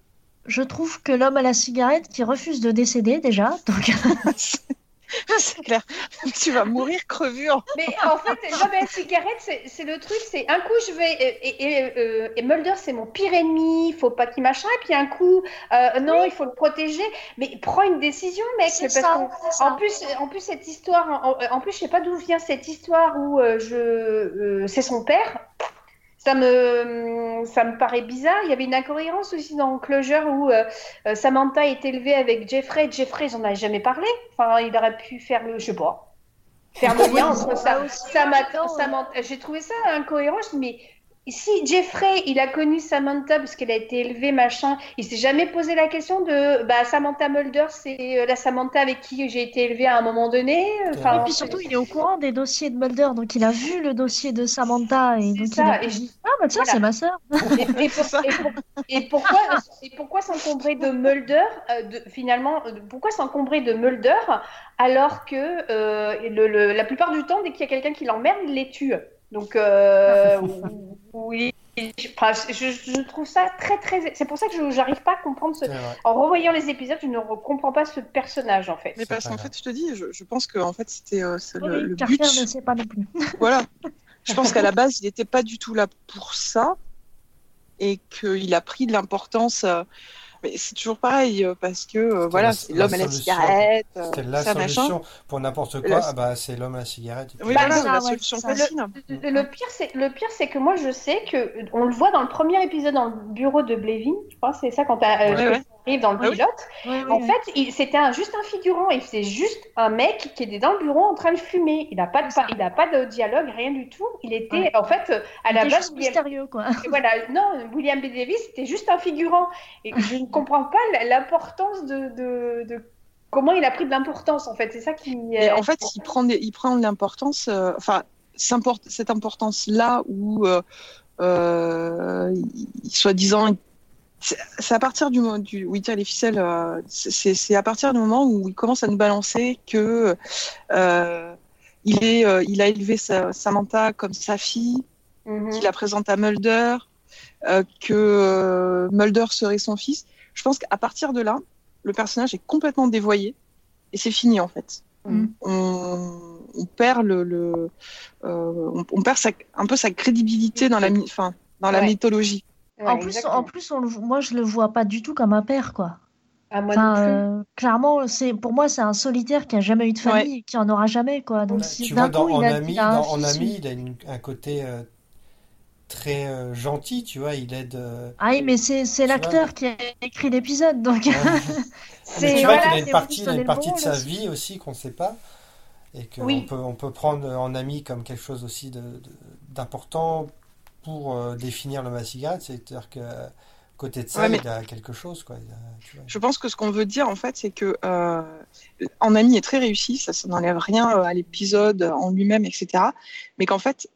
Je trouve que l'homme à la cigarette qui refuse de décéder déjà. Donc, c'est clair, tu vas mourir crevure. Mais en fait, l'homme à la cigarette, c'est le truc, c'est un coup je vais et, et, euh, et Mulder c'est mon pire ennemi, faut pas qu'il machin, et puis un coup euh, non, il faut le protéger, mais prends une décision, mec, parce ça, en plus, en plus cette histoire, en, en plus je sais pas d'où vient cette histoire où euh, je, euh, c'est son père. Ça me, ça me paraît bizarre. Il y avait une incohérence aussi dans Closure où euh, euh, Samantha est élevée avec Jeffrey. Jeffrey, j'en avais jamais parlé. Enfin, il aurait pu faire le, je sais pas, faire le lien entre ça. Samantha, Samantha- j'ai trouvé ça incohérent. Je dis, mais si Jeffrey, il a connu Samantha parce qu'elle a été élevée, machin, il s'est jamais posé la question de bah, Samantha Mulder, c'est euh, la Samantha avec qui j'ai été élevée à un moment donné. Enfin, et puis surtout, il est au courant des dossiers de Mulder, donc il a vu le dossier de Samantha et donc ça, il a dit Ah, bah tiens, c'est ma sœur. Et, et, pour, et, pourquoi, et pourquoi s'encombrer de Mulder, euh, de, finalement, euh, pourquoi s'encombrer de Mulder alors que euh, le, le, la plupart du temps, dès qu'il y a quelqu'un qui l'emmerde, il les tue? Donc, euh, oui, enfin, je, je, trouve ça très, très. C'est pour ça que je n'arrive pas à comprendre ce. En revoyant les épisodes, je ne comprends pas ce personnage, en fait. Mais parce qu'en fait, je te dis, je, je pense que en fait, c'était euh, oui, le, le Carter but. ne sait pas non plus. Voilà. Je pense qu'à la base, il n'était pas du tout là pour ça et qu'il a pris de l'importance. Euh, mais c'est toujours pareil euh, parce que euh, voilà, c'est l'homme à la cigarette. euh, C'était la ça, solution machin. pour n'importe quoi. Ah bah c'est l'homme à la cigarette. Oui, Bah, voilà, ça, la ouais, solution facile. Le, le pire, c'est le pire, c'est que moi, je sais que on le voit dans le premier épisode dans le bureau de Blevin. Je crois c'est ça quand t'as- euh, ouais. Arrive dans le Ah oui. pilote. En fait, c'était un, juste un figurant. Et c'est juste un mec qui était dans le bureau en train de fumer. Il n'a pas de, C'est ça. il a pas de dialogue, rien du tout. Il était, Ouais. en fait, à la Il était base, William- mystérieux, quoi. Et voilà, non, William B. Davis, c'était juste un figurant. Et je ne comprends pas l'importance de, de, de comment il a pris de l'importance, en fait. C'est ça qui. Et en fait, il prend, des- il prend de l'importance, euh, enfin, cette importance-là où, euh, euh, il- il- soi-disant, c'est à partir du moment du, où il tire les ficelles, euh, c'est à partir du moment où il commence à nous balancer que euh, il est, euh, il a élevé sa- Samantha comme sa fille, mhm. qu'il la présente à Mulder, que Mulder serait son fils. Je pense qu'à partir de là, le personnage est complètement dévoyé et c'est fini en fait. Mm. On, on perd le, le on, on perd sa- un peu sa crédibilité dans la, mythologie. Ouais, en plus, exactement. en plus on le- moi, je le vois pas du tout comme un père, quoi. Ah, moi Enfin, non plus. euh, clairement, c'est pour moi, c'est un solitaire qui a jamais eu de famille et qui en aura jamais, quoi. Donc, Ouais, si tu d'un vois, dans, coup, en, il a, ami, il a dans- en ami, il a une- un côté euh, très euh, gentil, tu vois. Il aide. euh, Ah oui, mais c'est l'acteur qui a écrit l'épisode, donc. ouais. C'est- Mais tu vois voilà, qu'il a une partie, il a une partie de sa aussi. vie aussi qu'on ne sait pas. Et qu'on Oui. peut, on peut prendre en ami comme quelque chose aussi de- de- d'important pour euh, définir l'homme à cigarette. C'est-à-dire que côté de ça, Ouais, mais- il a quelque chose. Quoi. Il a- tu vois. Je pense que ce qu'on veut dire en fait, c'est que euh, En ami est très réussi, ça, ça n'enlève rien euh, à l'épisode en lui-même, etc. Mais qu'en fait,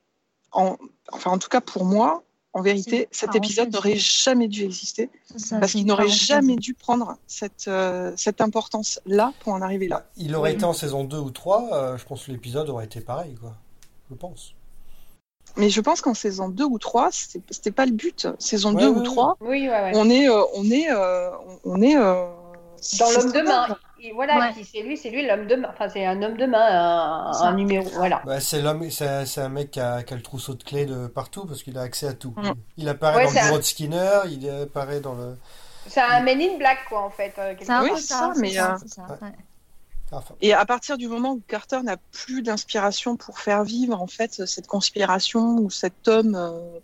en, enfin en tout cas pour moi, en vérité, cet épisode n'aurait jamais dû exister ça, parce qu'il n'aurait jamais dû prendre cette, euh, cette importance-là pour en arriver là. Il aurait été en saison 2 ou 3, je pense que l'épisode aurait été pareil. Quoi. Je pense. Mais je pense qu'en saison 2 ou 3, c'était pas le but. Saison Ouais, 2 ouais, ou ouais. 3, Oui, ouais, ouais. on est, euh, on est, euh, on est euh, Dans l'homme de main. Et voilà, c'est lui, c'est lui l'homme de main. Enfin, c'est un homme de main, un, numéro. Voilà. Bah, c'est l'homme, c'est un mec qui a, qui a le trousseau de clés de partout parce qu'il a accès à tout. Mm. Il apparaît Ouais, dans le bureau un- de Skinner, il apparaît dans le. C'est un Men in Black, quoi, en fait. euh, quelque C'est un Oui, peu c'est ça, mais, ça, euh. Enfin, Et à partir du moment où Carter n'a plus d'inspiration pour faire vivre en fait cette conspiration ou cet homme. euh,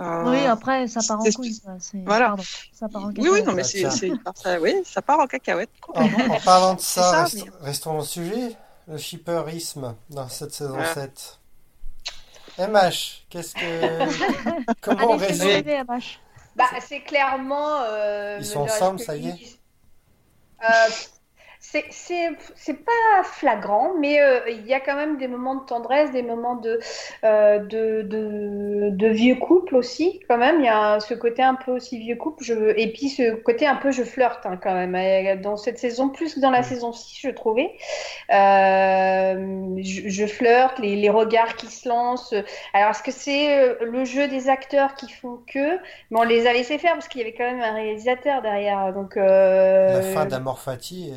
euh, Oui, après, ça part en couille. quoi, Voilà. pardon, ça part en oui, oui, non, cacahuète. mais c'est, tiens. c'est- ça, oui, ça part en cacahuète. en, en parlant de ça, restons, restons dans le sujet. Le shipperisme dans cette saison Ouais. 7. MH, qu'est-ce que. Comment on Allez, fais-nous résume rêver, MH. Bah, c'est clairement. euh, Ils sont ensemble, ça y est Euh, c'est, pas flagrant, mais euh, il y a quand même des moments de tendresse, des moments de, euh, de, de, de vieux couple aussi, quand même. Il y a ce côté un peu aussi vieux couple. Je, et puis ce côté un peu je flirte hein, quand même. Dans cette saison, plus que dans la Mm. saison 6, je trouvais. Euh, je, je flirte, les, les regards qui se lancent. Alors, est-ce que c'est le jeu des acteurs qui font que? Mais on les a laissés faire parce qu'il y avait quand même un réalisateur derrière. Donc, La fin d'Amor Fati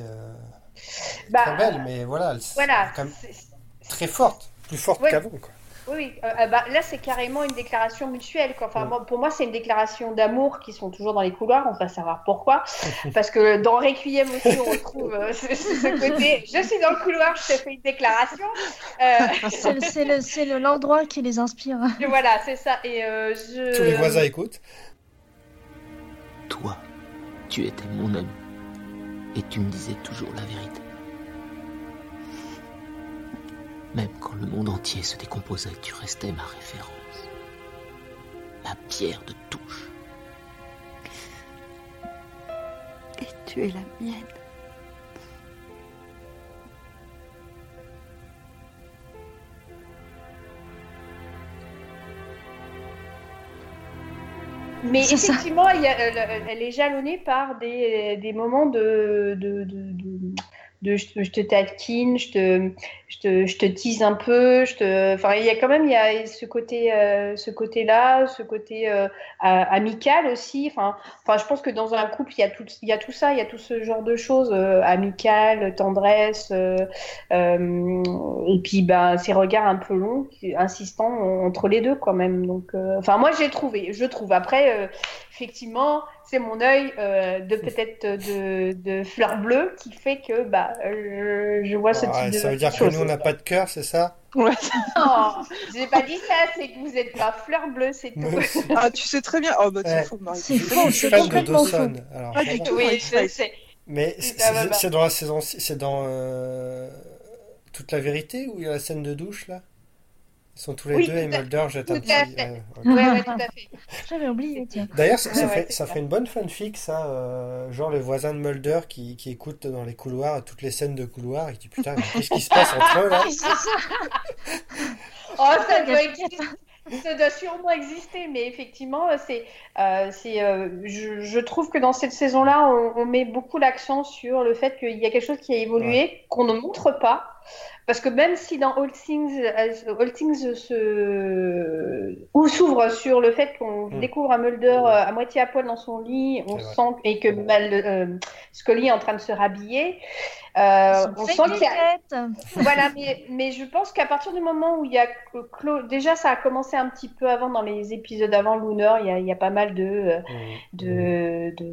bah, très belle, mais voilà, elle est Voilà. quand même c'est- c'est- très forte. Plus forte Ouais. qu'avant. Quoi. Oui, oui. Euh, euh, bah, là, c'est carrément une déclaration mutuelle. Quoi. Enfin, Ouais. moi, pour moi, c'est une déclaration d'amour qui sont toujours dans les couloirs. On va savoir pourquoi. Parce que dans Requiem aussi, on retrouve euh, ce, ce côté je suis dans le couloir, je te fais une déclaration. Euh, C'est le- c'est le- le- l'endroit qui les inspire. et voilà, c'est ça. Et euh, je... Tous les voisins écoutent. Toi, tu étais mon ami. Et tu me disais toujours la vérité. Même quand le monde entier se décomposait, tu restais ma référence. ma pierre de touche. Et tu es la mienne. Mais effectivement, il y a- elle, elle est jalonnée par des, des moments de, de, de, de- de je, te- taquine, je te, je, te, je te tease un peu. Je te, enfin, il y a quand même il y a ce côté, euh, ce côté-là, ce côté euh, amical aussi. Enfin, enfin, je pense que dans un couple, il y a tout, il y a tout ça, il y a tout ce genre de choses, euh, amical, tendresse, euh, et puis ben ces regards un peu longs, insistants entre les deux quand même. Donc, enfin, moi j'ai trouvé, je trouve. Après, effectivement, c'est mon œil euh, de peut-être de, de fleur bleue qui fait que bah je, je vois ce Ouais, type de ça veut dire que nous, on n'a pas de cœur, c'est ça? Ouais. Non, j'ai pas dit ça, c'est que vous êtes pas fleur bleue, c'est tout. Ah, tu sais très bien. Oh, bah, c'est Ouais. faux, Marie. C'est Je, suis fan de Dawson. Alors, Pas du tout. Oui, Ouais, je sais. Mais c'est ça dans la saison, c'est dans euh, toute la vérité où il y a la scène de douche là? Ils sont tous les Oui, deux et Mulder jette un petit. à fait. ouais, ok. Ouais, ouais, tout à fait. J'avais oublié, tiens. D'ailleurs, ça, ça Ouais, ouais, fait, ça une bonne fanfic, ça. euh, genre le voisin de Mulder qui, qui écoute dans les couloirs toutes les scènes de couloirs et qui dit putain, mais qu'est-ce qui se passe entre eux là. Oh, ça doit exister. Ça doit sûrement exister, mais effectivement, c'est, euh, c'est, euh, je, je trouve que dans cette saison-là, on, on met beaucoup l'accent sur le fait qu'il y a quelque chose qui a évolué, qu'on ne montre pas. Parce que même si dans All Things, euh, All Things se... ou s'ouvre sur le fait qu'on Mm. découvre un Mulder euh, à moitié à poil dans son lit, on vrai. sent et que mal, euh, Scully est en train de se rhabiller, euh, on sent qu'il y a, voilà, mais, mais je pense qu'à partir du moment où il y a Clo- déjà ça a commencé un petit peu avant dans les épisodes avant Lunar, il y a, il y a pas mal de euh, Mmh. de de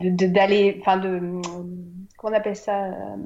de- de- d'aller, enfin de comment on appelle ça. euh,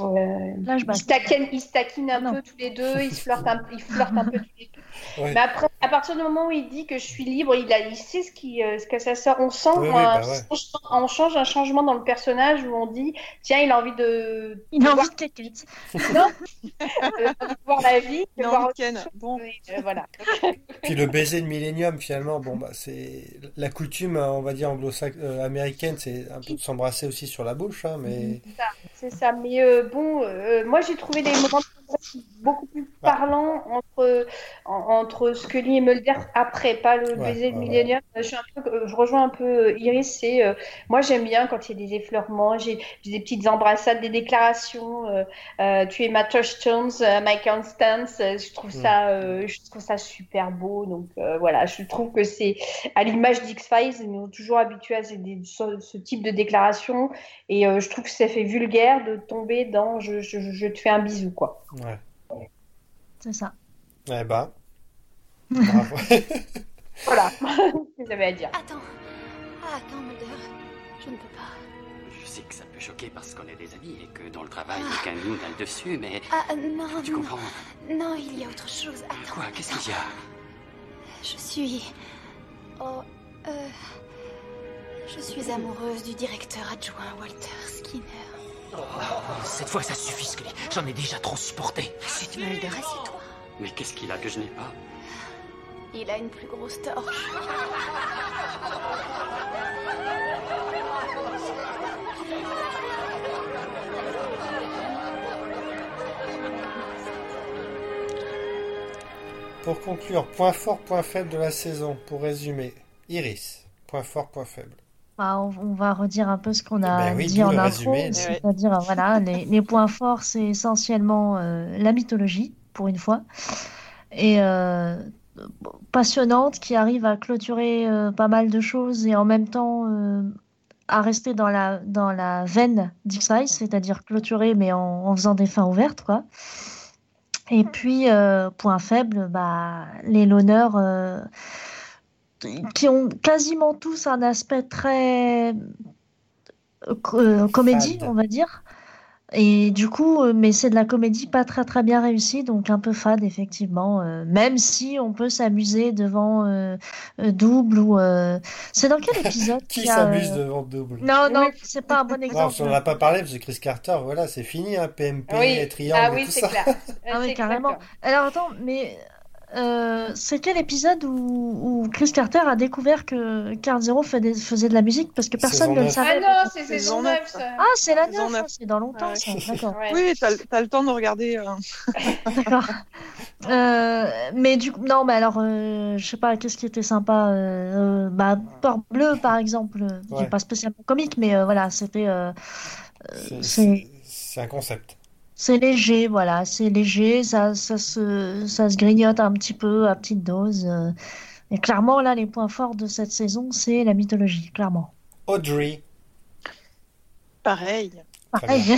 euh, ils, se taquinent, ils se taquinent un Non. peu tous les deux, ils se flirtent un, ils flirtent un peu tous les deux. Ouais. Mais après, à partir du moment où il dit que je suis libre, il, a, il sait ce, qui, euh, ce que ça sort. On sent Oui, un, bah ouais. on change un changement dans le personnage où on dit tiens, il a envie de, Il a envie de caquette. voir, de voir la vie, de Non, voir autre Ken. chose. Bon. Oui, euh, voilà. Puis le baiser de Millennium, finalement, bon, bah, c'est la coutume, on va dire, anglo-américaine, c'est un peu de s'embrasser aussi sur la bouche, hein, mais C'est ça, c'est ça. Mais euh, bon, euh, moi j'ai trouvé des moments beaucoup plus parlants entre, en- entre Scully et Mulder après, pas le Ouais, baiser de ouais, Millennium. Je, suis un peu, euh, je rejoins un peu euh, Iris. C'est, euh, moi j'aime bien quand il y a des effleurements, j'ai des petites embrassades, des déclarations. euh, euh, tu es ma Touchstones, euh, my Constance. je trouve Mm. ça, je trouve ça super beau. Donc voilà, je trouve que c'est à l'image d'X-Files, ils nous ont toujours habitués à ces- des- ce, ce type de déclaration. Et je trouve que ça fait vulgaire de tomber dans je, je, je te fais un bisou, quoi. Ouais. C'est ça. Eh ben, bravo. Voilà ce que j'avais à dire. Attends. Ah, attends, Mulder. Je ne peux pas. Je sais que ça peut choquer parce qu'on est des amis et que dans le travail, aucun de nous n'a le dessus, mais Ah, non, tu non. comprends. Non, il y a autre chose. Attends. Quoi? Qu'est-ce qu'il y a? Je suis. Oh. Euh. Je suis amoureuse du directeur adjoint Walter Skinner. Cette fois, ça suffit, Scully. J'en ai déjà trop supporté. Mulder, assieds-toi. Mais qu'est-ce qu'il a que je n'ai pas? Il a une plus grosse torche. Pour conclure, point fort, point faible de la saison, pour résumer. Iris, point fort, point faible. Bah, on, va redire un peu ce qu'on a Ben oui, dit en intro, c'est-à-dire euh, voilà, les, les points forts, c'est essentiellement euh, la mythologie, pour une fois, et euh, passionnante, qui arrive à clôturer euh, pas mal de choses et en même temps à rester dans la, dans la veine d'X-Files, c'est-à-dire clôturer mais en, en faisant des fins ouvertes, quoi. Et puis, point faible, bah, les euh, qui ont quasiment tous un aspect très euh, euh, comédie, Fade. on va dire. Et du coup, euh, mais c'est de la comédie pas très très bien réussie, donc un peu fade effectivement. euh, même si on peut s'amuser devant euh, double ou euh, c'est dans quel épisode Qui s'amuse euh, devant double? Non non, Oui. c'est pas un bon Non, exemple. on n'en a pas parlé parce que Chris Carter, voilà, c'est fini, hein, PMP, Oui. triangle Ah et oui, tout c'est ça. clair. Ah oui, carrément. Alors attends, mais euh, c'est quel épisode où, où Chris Carter a découvert que Carl Zero des- faisait de la musique parce que personne ne le savait. Ah non, c'est Saison saison neuf, 9, ça. Ah, c'est la Saison 9, neuf. c'est dans longtemps Ouais. ça. D'accord. Ouais. Oui, t'as as le temps de regarder. euh, D'accord. Euh, mais du coup, non, mais alors, euh, je sais pas, qu'est-ce qui était sympa Bah, Port Bleu, par exemple, qui Ouais. pas spécialement comique, mais euh, voilà, c'était, euh, c'est un concept. C'est léger, voilà, c'est léger, ça, ça se, ça se grignote un petit peu à petite dose. euh. et clairement, là, les points forts de cette saison, c'est la mythologie, clairement. Audrey. Pareil. Pareil.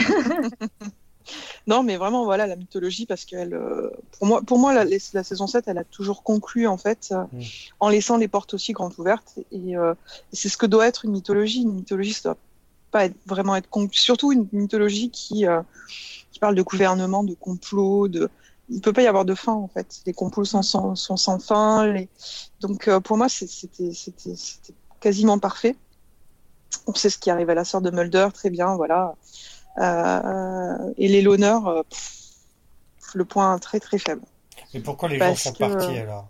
Non, mais vraiment, voilà, la mythologie, parce qu'elle, euh, pour moi, pour moi la, la saison 7, elle a toujours conclu, en fait, euh, Mm. en laissant les portes aussi grandes ouvertes. Et, euh, c'est ce que doit être une mythologie. Une mythologie, ça doit pas être, vraiment être conclu. Surtout une mythologie qui, euh, qui parle de gouvernement, de complot, de. Il peut pas y avoir de fin, en fait. Les complots sont sans, sont sans fin. Les... Donc, euh, pour moi, c'était quasiment parfait. On sait ce qui arrive à la sœur de Mulder, très bien, voilà. Euh, et les l'honneur, euh, le point très très faible. Mais pourquoi les gens sont que- partis alors?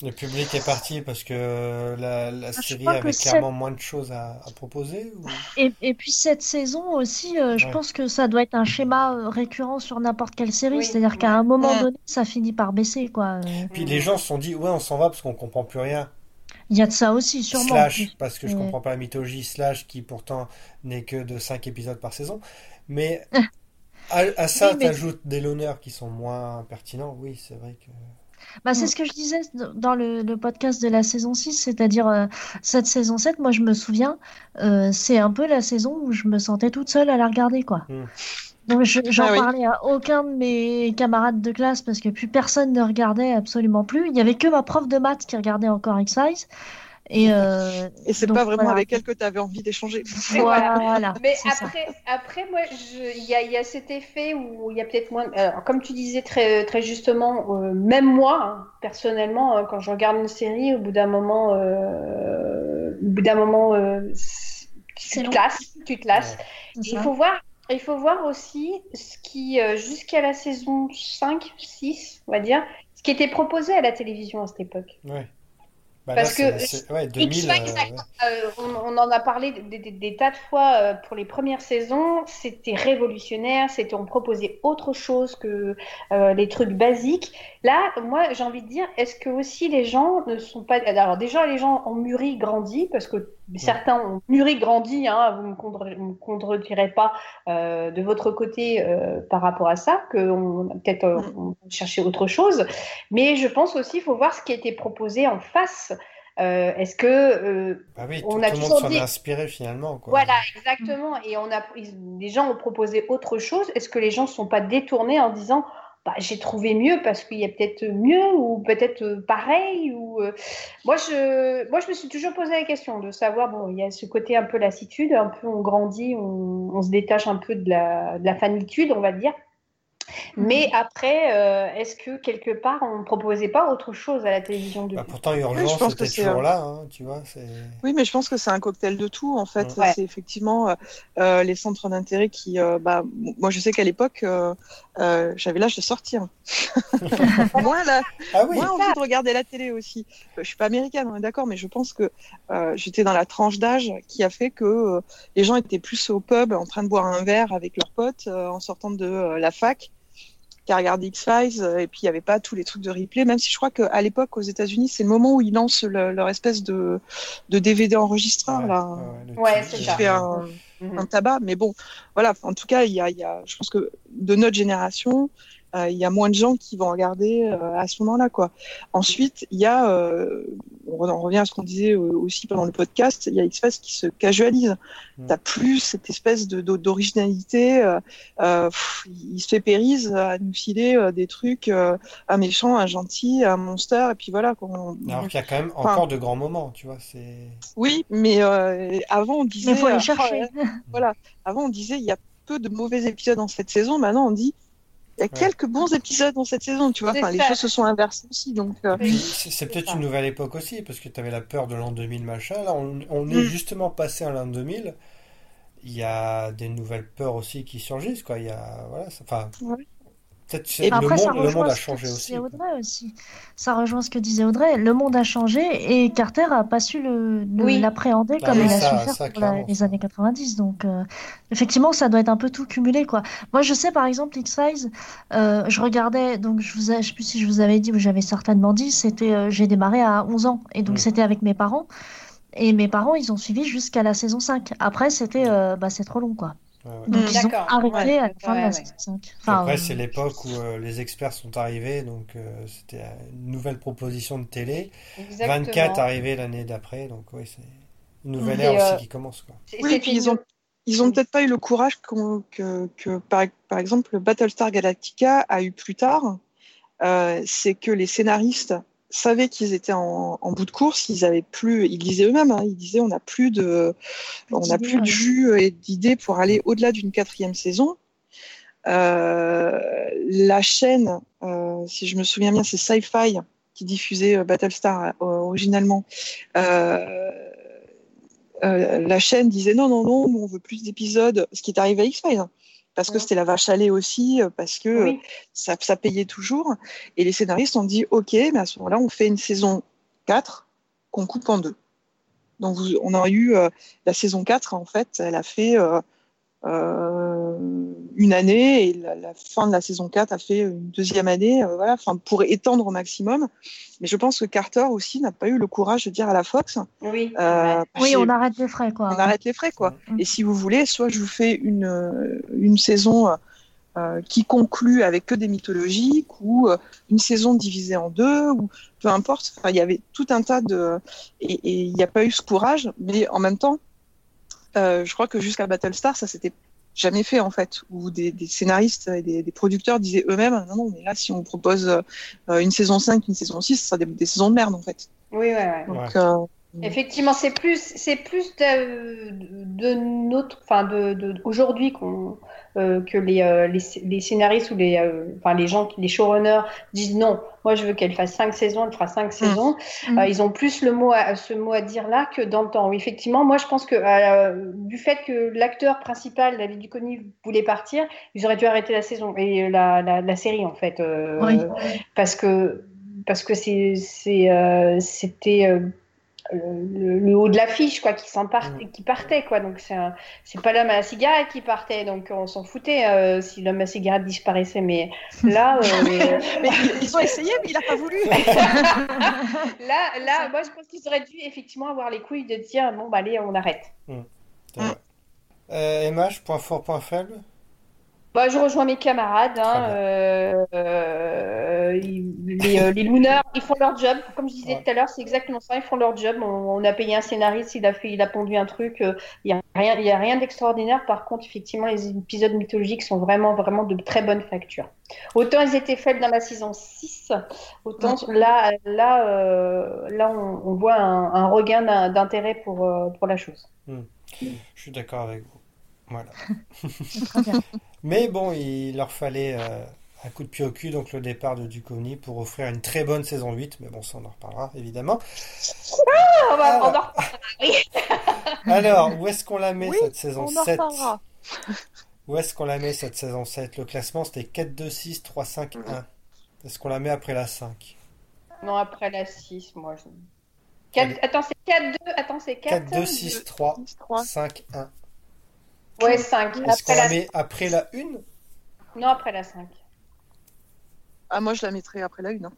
Le public est parti parce que la, la je série crois que avait clairement moins de choses à, à proposer ou... Et, et puis cette saison aussi, euh, je Ouais. pense que ça doit être un schéma euh, récurrent sur n'importe quelle série, Oui. c'est-à-dire qu'à un moment donné, ça finit par baisser, quoi. Euh, Puis les gens se sont dit, ouais, on s'en va parce qu'on comprend plus rien. Il y a de ça aussi, sûrement. Slash, parce que je comprends pas la mythologie, Slash, qui pourtant n'est que de 5 épisodes par saison. Mais à, à ça, Oui, mais- t'ajoutes des l'honneur qui sont moins pertinents. Oui, c'est vrai que. Bah, c'est Mm. ce que je disais dans le, le podcast de la saison 6, c'est-à-dire euh, cette saison 7, moi je me souviens, euh, c'est un peu la saison où je me sentais toute seule à la regarder, quoi. Mm. Donc je- j'en Ah oui. parlais à aucun de mes camarades de classe parce que plus personne ne regardait absolument plus. Il y avait que ma prof de maths qui regardait encore X-Files. Et, euh, Et c'est pas vraiment voilà. avec elle que tu avais envie d'échanger. Voilà, Mais c'est ça. après, après, moi, il y a, il y a cet effet où il y a peut-être moins. alors, comme tu disais très, très justement, euh, même moi, hein, personnellement, hein, quand je regarde une série, au bout d'un moment, euh, au bout d'un moment, euh, tu te lasses, tu te lasses. Il faut voir, il faut voir aussi ce qui, euh, jusqu'à la saison 5, 6, on va dire, ce qui était proposé à la télévision à cette époque. Ouais. Bah Parce là, que c'est- c'est- ouais, 2000, X-Files, euh, euh, on, on en a parlé des, des- des tas de fois euh, pour les premières saisons. C'était révolutionnaire. C'était on proposait autre chose que euh, les trucs basiques. Là, moi, j'ai envie de dire, est-ce que aussi les gens ne sont pas alors déjà les gens ont mûri, grandi parce que certains ont mûri, grandi. Hein, vous me contre- me contredirez pas euh, de votre côté euh, par rapport à ça que on peut-être euh, on autre chose. Mais je pense aussi, il faut voir ce qui a été proposé en face. Euh, Est-ce que euh, Bah oui, on tout, a tout le monde s'en dit- est inspiré finalement. Quoi. voilà, exactement. Et on a, les gens ont proposé autre chose. Est-ce que les gens ne sont pas détournés en disant bah, j'ai trouvé mieux parce qu'il y a peut-être mieux ou peut-être euh, pareil ou euh, moi je moi je me suis toujours posé la question de savoir bon il y a ce côté un peu lassitude un peu on grandit on, se détache un peu de la de la on va dire mais après euh, est-ce que quelque part on ne proposait pas autre chose à la télévision depuis Bah, pourtant, Oui, je Urgence pense que était c'est, toujours euh, là, hein, tu vois. C'est... Oui, mais je pense que c'est un cocktail de tout. En fait, Ouais. c'est effectivement euh, les centres d'intérêt qui. euh, bah, moi, je sais qu'à l'époque, euh, euh, j'avais l'âge de sortir. moi, là, Ah oui, moi, envie de regarder la télé aussi. Je suis pas américaine, on est d'accord, mais je pense que euh, j'étais dans la tranche d'âge qui a fait que euh, les gens étaient plus au pub en train de boire un verre avec leurs potes euh, en sortant de euh, la fac qu'à regarder X-Files. euh, et puis, il n'y avait pas tous les trucs de replay, même si je crois qu'à l'époque, aux États-Unis, c'est le moment où ils lancent le- leur espèce de, de DVD enregistreur, Ouais, là. ouais, qui ça. fait un, Mhm. un tabac. Mais bon, voilà. En tout cas, il y a, il y a, je pense que de notre génération, euh, il y a moins de gens qui vont regarder euh, à ce moment-là, quoi. Ensuite, il y a, euh, on re- on revient à ce qu'on disait euh, aussi pendant le podcast, il y a X-Files qui se casualise. Mm. T'as plus cette espèce de d'o- d'originalité. Euh, euh, pff, il se fait périse à nous filer euh, des trucs, euh, un méchant, un gentil, un monster, et puis voilà. Quoi. On- Alors qu'il y a quand même Enfin- encore de grands moments, tu vois. C'est... Oui, mais euh, avant on disait. Mais il faut euh, les chercher. voilà. Avant, on disait il y a peu de mauvais épisodes dans cette saison. Maintenant, on dit il y a quelques bons épisodes dans cette saison. Tu vois, enfin, les choses se sont inversées aussi. Donc, euh, c'est, c'est peut-être une nouvelle époque aussi, parce que tu avais la peur de l'an 2000, machin. Là, on, on est Mm. justement passé à l'an 2000. Il y a des nouvelles peurs aussi qui surgissent, quoi. Il y a, voilà, ça- enfin, Ouais. Peut-être le, Après, ça monde, le monde a ce que changé disait aussi. Audrey aussi. Ça rejoint ce que disait Audrey. Le monde a changé et Carter a pas su le, le- Oui. l'appréhender Ah comme il a ça- su faire ça, pour la- les années 90. Donc, euh, effectivement, ça doit être un peu tout cumulé, quoi. Moi, je sais, par exemple, X-Files, euh, je regardais, donc je vous ai, je sais plus si je vous avais dit ou j'avais certainement dit, c'était, euh, j'ai démarré à 11 ans et donc Mm. c'était avec mes parents. Et mes parents, ils ont suivi jusqu'à la saison 5. Après, c'était, euh, bah, c'est trop long, quoi. Donc, Mm. ils ont arrêté ouais, à la fin de la ouais. saison 5. Enfin, Après, euh, c'est l'époque où euh, les experts sont arrivés, donc euh, c'était une nouvelle proposition de télé. Exactement. 24 arrivé l'année d'après, donc oui, c'est une nouvelle Et, ère aussi euh, qui commence. Quoi. Oui, c'était puis ils ont, ils ont peut-être pas eu le courage que, que par, par exemple, le Battlestar Galactica a eu plus tard. Euh, c'est que les scénaristes savaient qu'ils étaient en, en bout de course, ils avaient plus, ils disaient eux-mêmes, hein, ils disaient on n'a plus de, on n'a plus de jus et d'idées pour aller au-delà d'une quatrième saison. Euh, la chaîne, euh, si je me souviens bien, c'est Sci-Fi qui diffusait euh, Battlestar originalement. La chaîne disait non, non, non, on veut plus d'épisodes, ce qui est arrivé à X-Files, parce que c'était la vache à lait aussi, euh, parce que euh, Oui. ça, ça payait toujours. Et les scénaristes ont dit ok, mais à ce moment-là, on fait une saison 4 qu'on coupe en deux. Donc vous- on a eu euh, la saison 4, en fait, elle a fait euh, une année et la, la fin de la saison 4 a fait une deuxième année, euh, voilà, enfin pour étendre au maximum. Mais je pense que Carter aussi n'a pas eu le courage de dire à la Fox, Oui. euh. Oui, on arrête les frais, quoi. on arrête les frais, quoi. Mm. Et si vous voulez, soit je vous fais une, euh, une saison euh, qui conclut avec que des mythologiques, ou euh, une saison divisée en deux, ou peu importe. Enfin, il y avait tout un tas de... Et et il n'y a pas eu ce courage, mais en même temps, euh, je crois que jusqu'à Battlestar, ça s'était jamais fait, en fait, où des, des scénaristes et des, des producteurs disaient eux-mêmes, non, non, mais là, si on propose euh, une saison 5, une saison 6, ce sera des, des saisons de merde, en fait. Oui, ouais, ouais. Donc, Ouais. Euh, Effectivement, c'est plus, c'est plus de, de notre, enfin de, de aujourd'hui qu'on, euh, que les, euh, les, les scénaristes ou les, euh, enfin les gens, les showrunners disent non. Moi, je veux qu'elle fasse cinq saisons, elle fera cinq saisons. Mm. Ils ont plus le mot, à, ce mot à dire là que dans le temps. Effectivement, moi, je pense que du fait que l'acteur principal, David Duchovny, voulait partir, ils auraient dû arrêter la saison et la, la, la série en fait, Oui. parce que parce que c'est, c'est, c'était le, le haut de l'affiche quoi qui s'en part, qui partait quoi. Donc c'est pas l'homme à la cigarette qui partait donc on s'en foutait euh, si l'homme à la cigarette disparaissait. Mais là euh, mais ils ont essayé, mais il n'a pas voulu. là là moi je pense qu'ils auraient dû effectivement avoir les couilles de dire bon bah allez on arrête. Vrai. Euh, Emma, point fort, point faible Bah, je rejoins mes camarades. Hein, euh, euh, les, euh, les Looners, ils font leur job. Comme je disais Ouais. tout à l'heure, c'est exactement ça. Ils font leur job. On, on a payé un scénariste, il a fait, il a pondu un truc. euh, Il y a rien, il y a rien d'extraordinaire. Par contre, effectivement, les épisodes mythologiques sont vraiment, vraiment de très bonne facture. Autant ils étaient faits dans la saison 6, autant là, là, là, on, on voit un, un regain d'in- d'intérêt pour, pour la chose. Je suis d'accord avec vous. Voilà. Mais bon, il leur fallait euh, un coup de pied au cul, donc le départ de Duchovny pour offrir une très bonne saison 8. Mais bon, ça on en reparlera évidemment. on va, on en reparlera, oui. Alors, où est-ce qu'on la met Oui, cette saison on en 7 reparlera. Où est-ce qu'on la met cette saison 7 Le classement c'était 4, 2, 6, 3, 5, 1. Est-ce qu'on la met après la 5 Non, après la 6, moi. Je... Attends, c'est 4, 2. Attends, c'est 4. 4, 2, 6, 3, 3. 5, 1. Ouais, 5. Est-ce qu'on Après la la... met après la 1 Non, après la 5. Ah, moi, je la mettrais après la une. hein.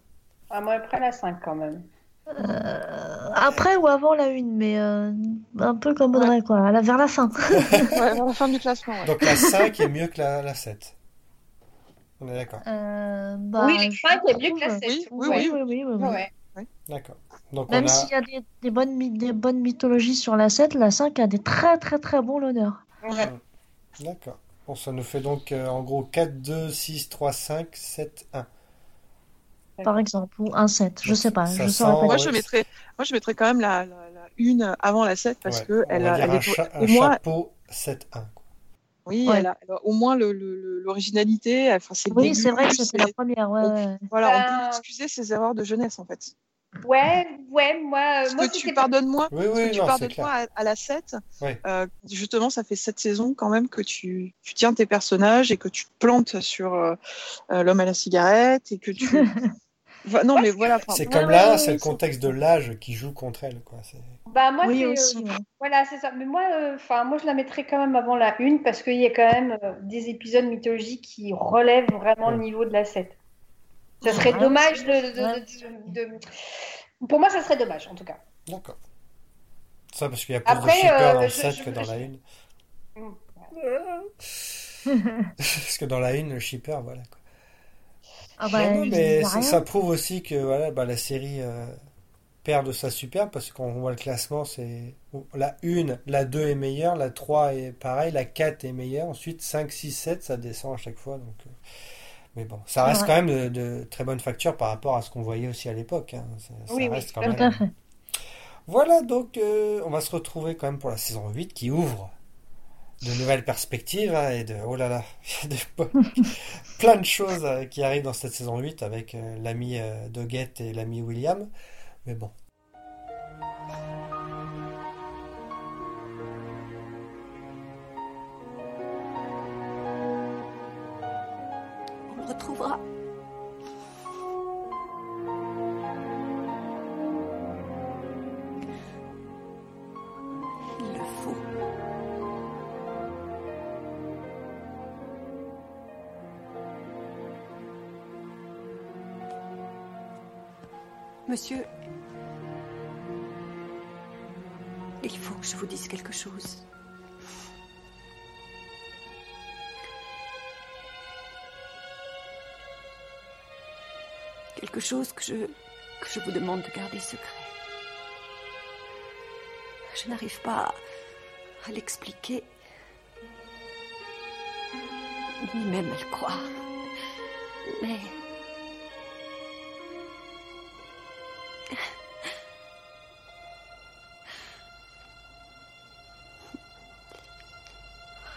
Ah, moi, après la 5 quand même. Euh, après ou avant la une, mais euh, un peu comme Audrey, quoi, à la- vers la fin. Ouais, vers la fin du classement. ouais. Donc la 5 est mieux que la, la 7. On est d'accord. Euh, bah, oui, la je 5 est mieux que la trouve. 7. Oui, oui, Oui, oui, oui, oui, oui. Ouais. D'accord. Même a... s'il y a des, des bonnes, des bonnes mythologies sur la 7, la 5 a des très très très bons l'honneur. Ouais. D'accord. Bon, ça nous fait donc euh, en gros 4, 2, 6, 3, 5, 7, 1. Par exemple, ou un 7, je Donc, sais pas, ça je saurais sent- pas Moi, je mettrais, moi, je mettrais quand même la, la, la une avant la 7 parce Ouais. que On elle, va a- dire elle un, est cha- un au moins, chapeau 7, 1. oui, Ouais. elle a, elle a au moins le- le- le- l'originalité. Enfin, c'est le Oui, c'est vrai que c'était la c'est- première, ouais, ouais. Voilà, on Euh, peut excuser ses erreurs de jeunesse en fait. Ouais, ouais, moi, Ce moi que tu c'était pardonnes moi, Oui, oui, que tu non, c'est pardonnes clair. moi à, à la 7, Ouais. euh, justement, ça fait 7 saisons quand même que tu, tu tiens tes personnages et que tu te plantes sur euh, euh, l'homme à la cigarette et que tu. Non, mais voilà. C'est comme ouais, là, ouais, c'est le contexte de l'âge qui joue contre elle. Quoi. Bah moi Oui, c'est aussi, euh, ouais. voilà c'est ça mais moi euh, enfin moi je la mettrais quand même avant la une parce qu'il y a quand même euh, des épisodes mythologiques qui relèvent vraiment le niveau de la 7 ça serait Ouais. dommage de, de- de- de- de- pour moi ça serait dommage en tout cas D'accord. Ça, parce qu'il y a plus Après, de shippers euh, dans le je- 7 je- que dans je- la 1. Mm. Parce que dans la 1, le shipper, voilà. Quoi. Ah bah, Non, mais ça, prouve aussi que voilà, bah, la série euh, perd de sa superbe parce qu'on voit le classement, c'est la 1, la 2 est meilleure, la 3 est pareil, la 4 est meilleure, ensuite 5, 6, 7, ça descend à chaque fois. Donc, euh, Mais bon, ça reste Ouais. quand même de, de très bonne facture par rapport à ce qu'on voyait aussi à l'époque. hein. Ça, ça Oui, oui, reste quand même. Tout à fait. Voilà, donc euh, on va se retrouver quand même pour la saison 8 qui ouvre de nouvelles perspectives hein, et de oh là là, il y a des- plein de choses euh, qui arrivent dans cette saison 8 avec euh, l'ami Doggett et l'ami William. Mais bon, Monsieur, il faut que je vous dise quelque chose. Chose que je, que je vous demande de garder secret. Je n'arrive pas à l'expliquer, ni même à le croire. Mais...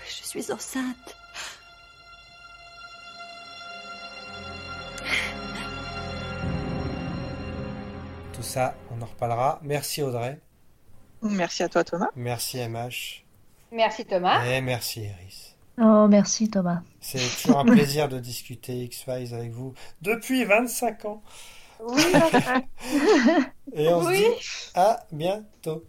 Je suis enceinte. Ça, on en reparlera. Merci Audrey, Merci à toi, Thomas. merci MH merci Thomas et merci Iris. Oh, merci Thomas. C'est toujours un plaisir de discuter X-Files avec vous depuis 25 ans. oui Et on Oui. se dit à bientôt.